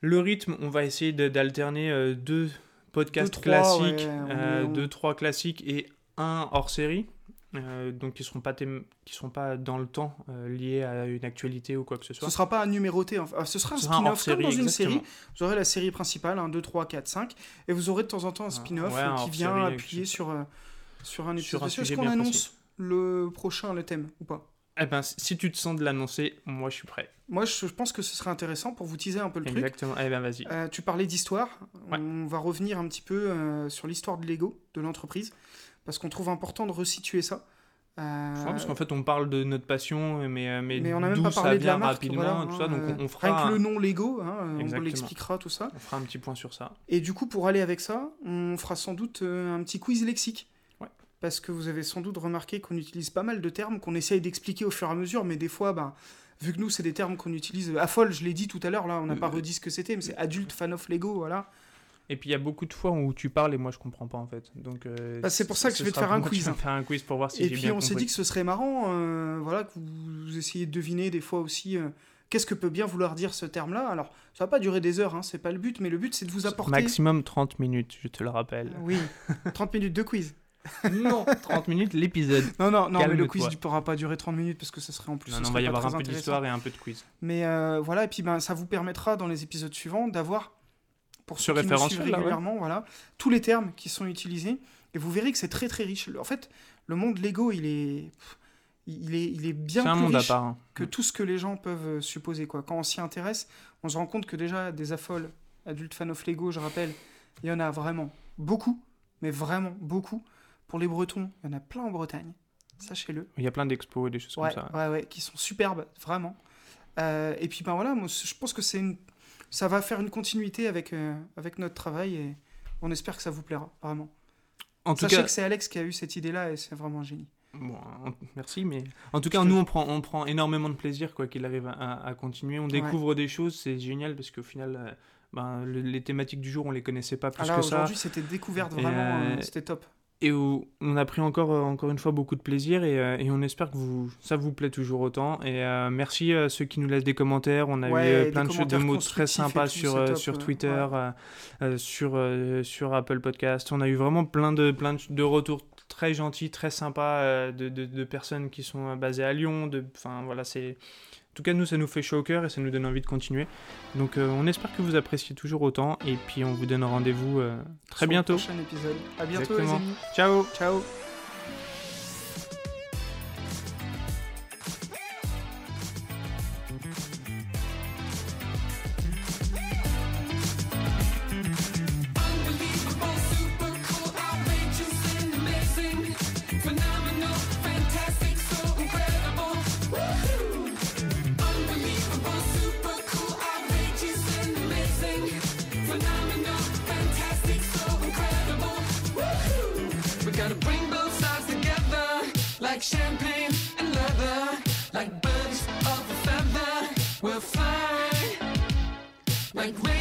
Le rythme, on va essayer de- d'alterner euh, deux podcasts Deux, trois, classiques, ouais, euh, on- deux, trois classiques et un hors série. Euh, donc qui seront pas qui seront pas dans le temps euh, liés à une actualité ou quoi que ce soit. Ce sera pas numéroté, enfin, ce sera un spin-off comme dans une exactement. série. Vous aurez la série principale, 1, 2, 3, 4, 5, et vous aurez de temps en temps un spin-off ouais, euh, un qui vient appuyer sur, euh, sur un épisode. Est-ce qu'on annonce précis. le prochain, le thème, ou pas? Eh ben, si tu te sens de l'annoncer, moi je suis prêt. Moi, je, pense que ce serait intéressant pour vous teaser un peu le truc. Exactement. Eh ben, vas-y. Tu parlais d'histoire. Ouais. On va revenir un petit peu sur l'histoire de Lego, de l'entreprise, parce qu'on trouve important de resituer ça. Euh, parce qu'en fait, on parle de notre passion, mais, euh, mais, mais on n'a même pas parlé de la marque. rapidement, voilà, tout ça, hein, donc euh, on, on fera, Rien que le nom Lego, hein, on l'expliquera tout ça. on fera un petit point sur ça. Et du coup, pour aller avec ça, on fera sans doute euh, un petit quiz lexique. Ouais. Parce que vous avez sans doute remarqué qu'on utilise pas mal de termes qu'on essaye d'expliquer au fur et à mesure, mais des fois, ben, vu que nous, c'est des termes qu'on utilise à folle, je l'ai dit tout à l'heure, là, on n'a pas Euh, redit ce que c'était, mais c'est adulte, fan of Lego, voilà. Et puis il y a beaucoup de fois où tu parles et moi je comprends pas en fait. Donc euh, Bah, c'est pour ça que ce je vais te faire un quiz, hein. me faire un quiz pour voir si et puis, bien on s'est dit que ce serait marrant, euh, voilà, que vous essayez de deviner des fois aussi. euh, Qu'est-ce que peut bien vouloir dire ce terme-là Alors, ça va pas durer des heures, hein, c'est pas le but, mais le but c'est de vous apporter. Maximum 30 minutes, je te le rappelle. Oui, 30 minutes de quiz. non, 30 minutes l'épisode. Non, non, non, mais le quiz ne pourra pas durer 30 minutes parce que ça serait en plus. Non, ce non, serait va y avoir un peu d'histoire et un peu de quiz. Mais euh, voilà, et puis ben, ça vous permettra dans les épisodes suivants d'avoir, pour ceux qui nous suivent ouais. régulièrement, voilà, tous les termes qui sont utilisés. Et vous verrez que c'est très très riche. En fait, le monde Lego, il est, il est, il est bien C'est un plus monde à riche part. hein. que tout ce que les gens peuvent euh, supposer. Quoi. Quand on s'y intéresse, on se rend compte que déjà, des affoles, adultes fans of Lego, je rappelle, il y en a vraiment beaucoup, mais vraiment beaucoup. Pour les Bretons, il y en a plein en Bretagne, sachez-le. Il y a plein d'expos et des choses Ouais, comme ça. ouais, ouais, qui sont superbes, vraiment. Euh, et puis, ben voilà, moi, je pense que c'est une... ça va faire une continuité avec, euh, avec notre travail et on espère que ça vous plaira, vraiment. En tout Sachez cas, que c'est Alex qui a eu cette idée-là et c'est vraiment un génie. Bon, merci, mais en tout cas, nous, on prend, on prend énormément de plaisir, quoi qu'il arrive à, à continuer. On découvre des choses, c'est génial parce qu'au final, euh, ben, le- les thématiques du jour, on les connaissait pas plus Ah là, que ça. aujourd'hui, c'était découverte, vraiment, euh, euh, c'était top. Et où on a pris encore, euh, encore une fois beaucoup de plaisir et, euh, et on espère que vous, ça vous plaît toujours autant. Et euh, merci à ceux qui nous laissent des commentaires. On a Ouais, eu plein de, choses- mots très sympas sur, top, sur. Twitter, Ouais. euh, sur, euh, sur Apple Podcast. On a eu vraiment plein de, plein de, de retours très gentils, très sympas de, de, de personnes qui sont basées à Lyon. Enfin, voilà, c'est... En tout cas, nous, ça nous fait chaud au cœur et ça nous donne envie de continuer. Donc, euh, on espère que vous appréciez toujours autant. Et puis, on vous donne rendez-vous euh, très Sur le bientôt. prochain épisode. À bientôt, Exactement. les amis. Ciao Ciao. Like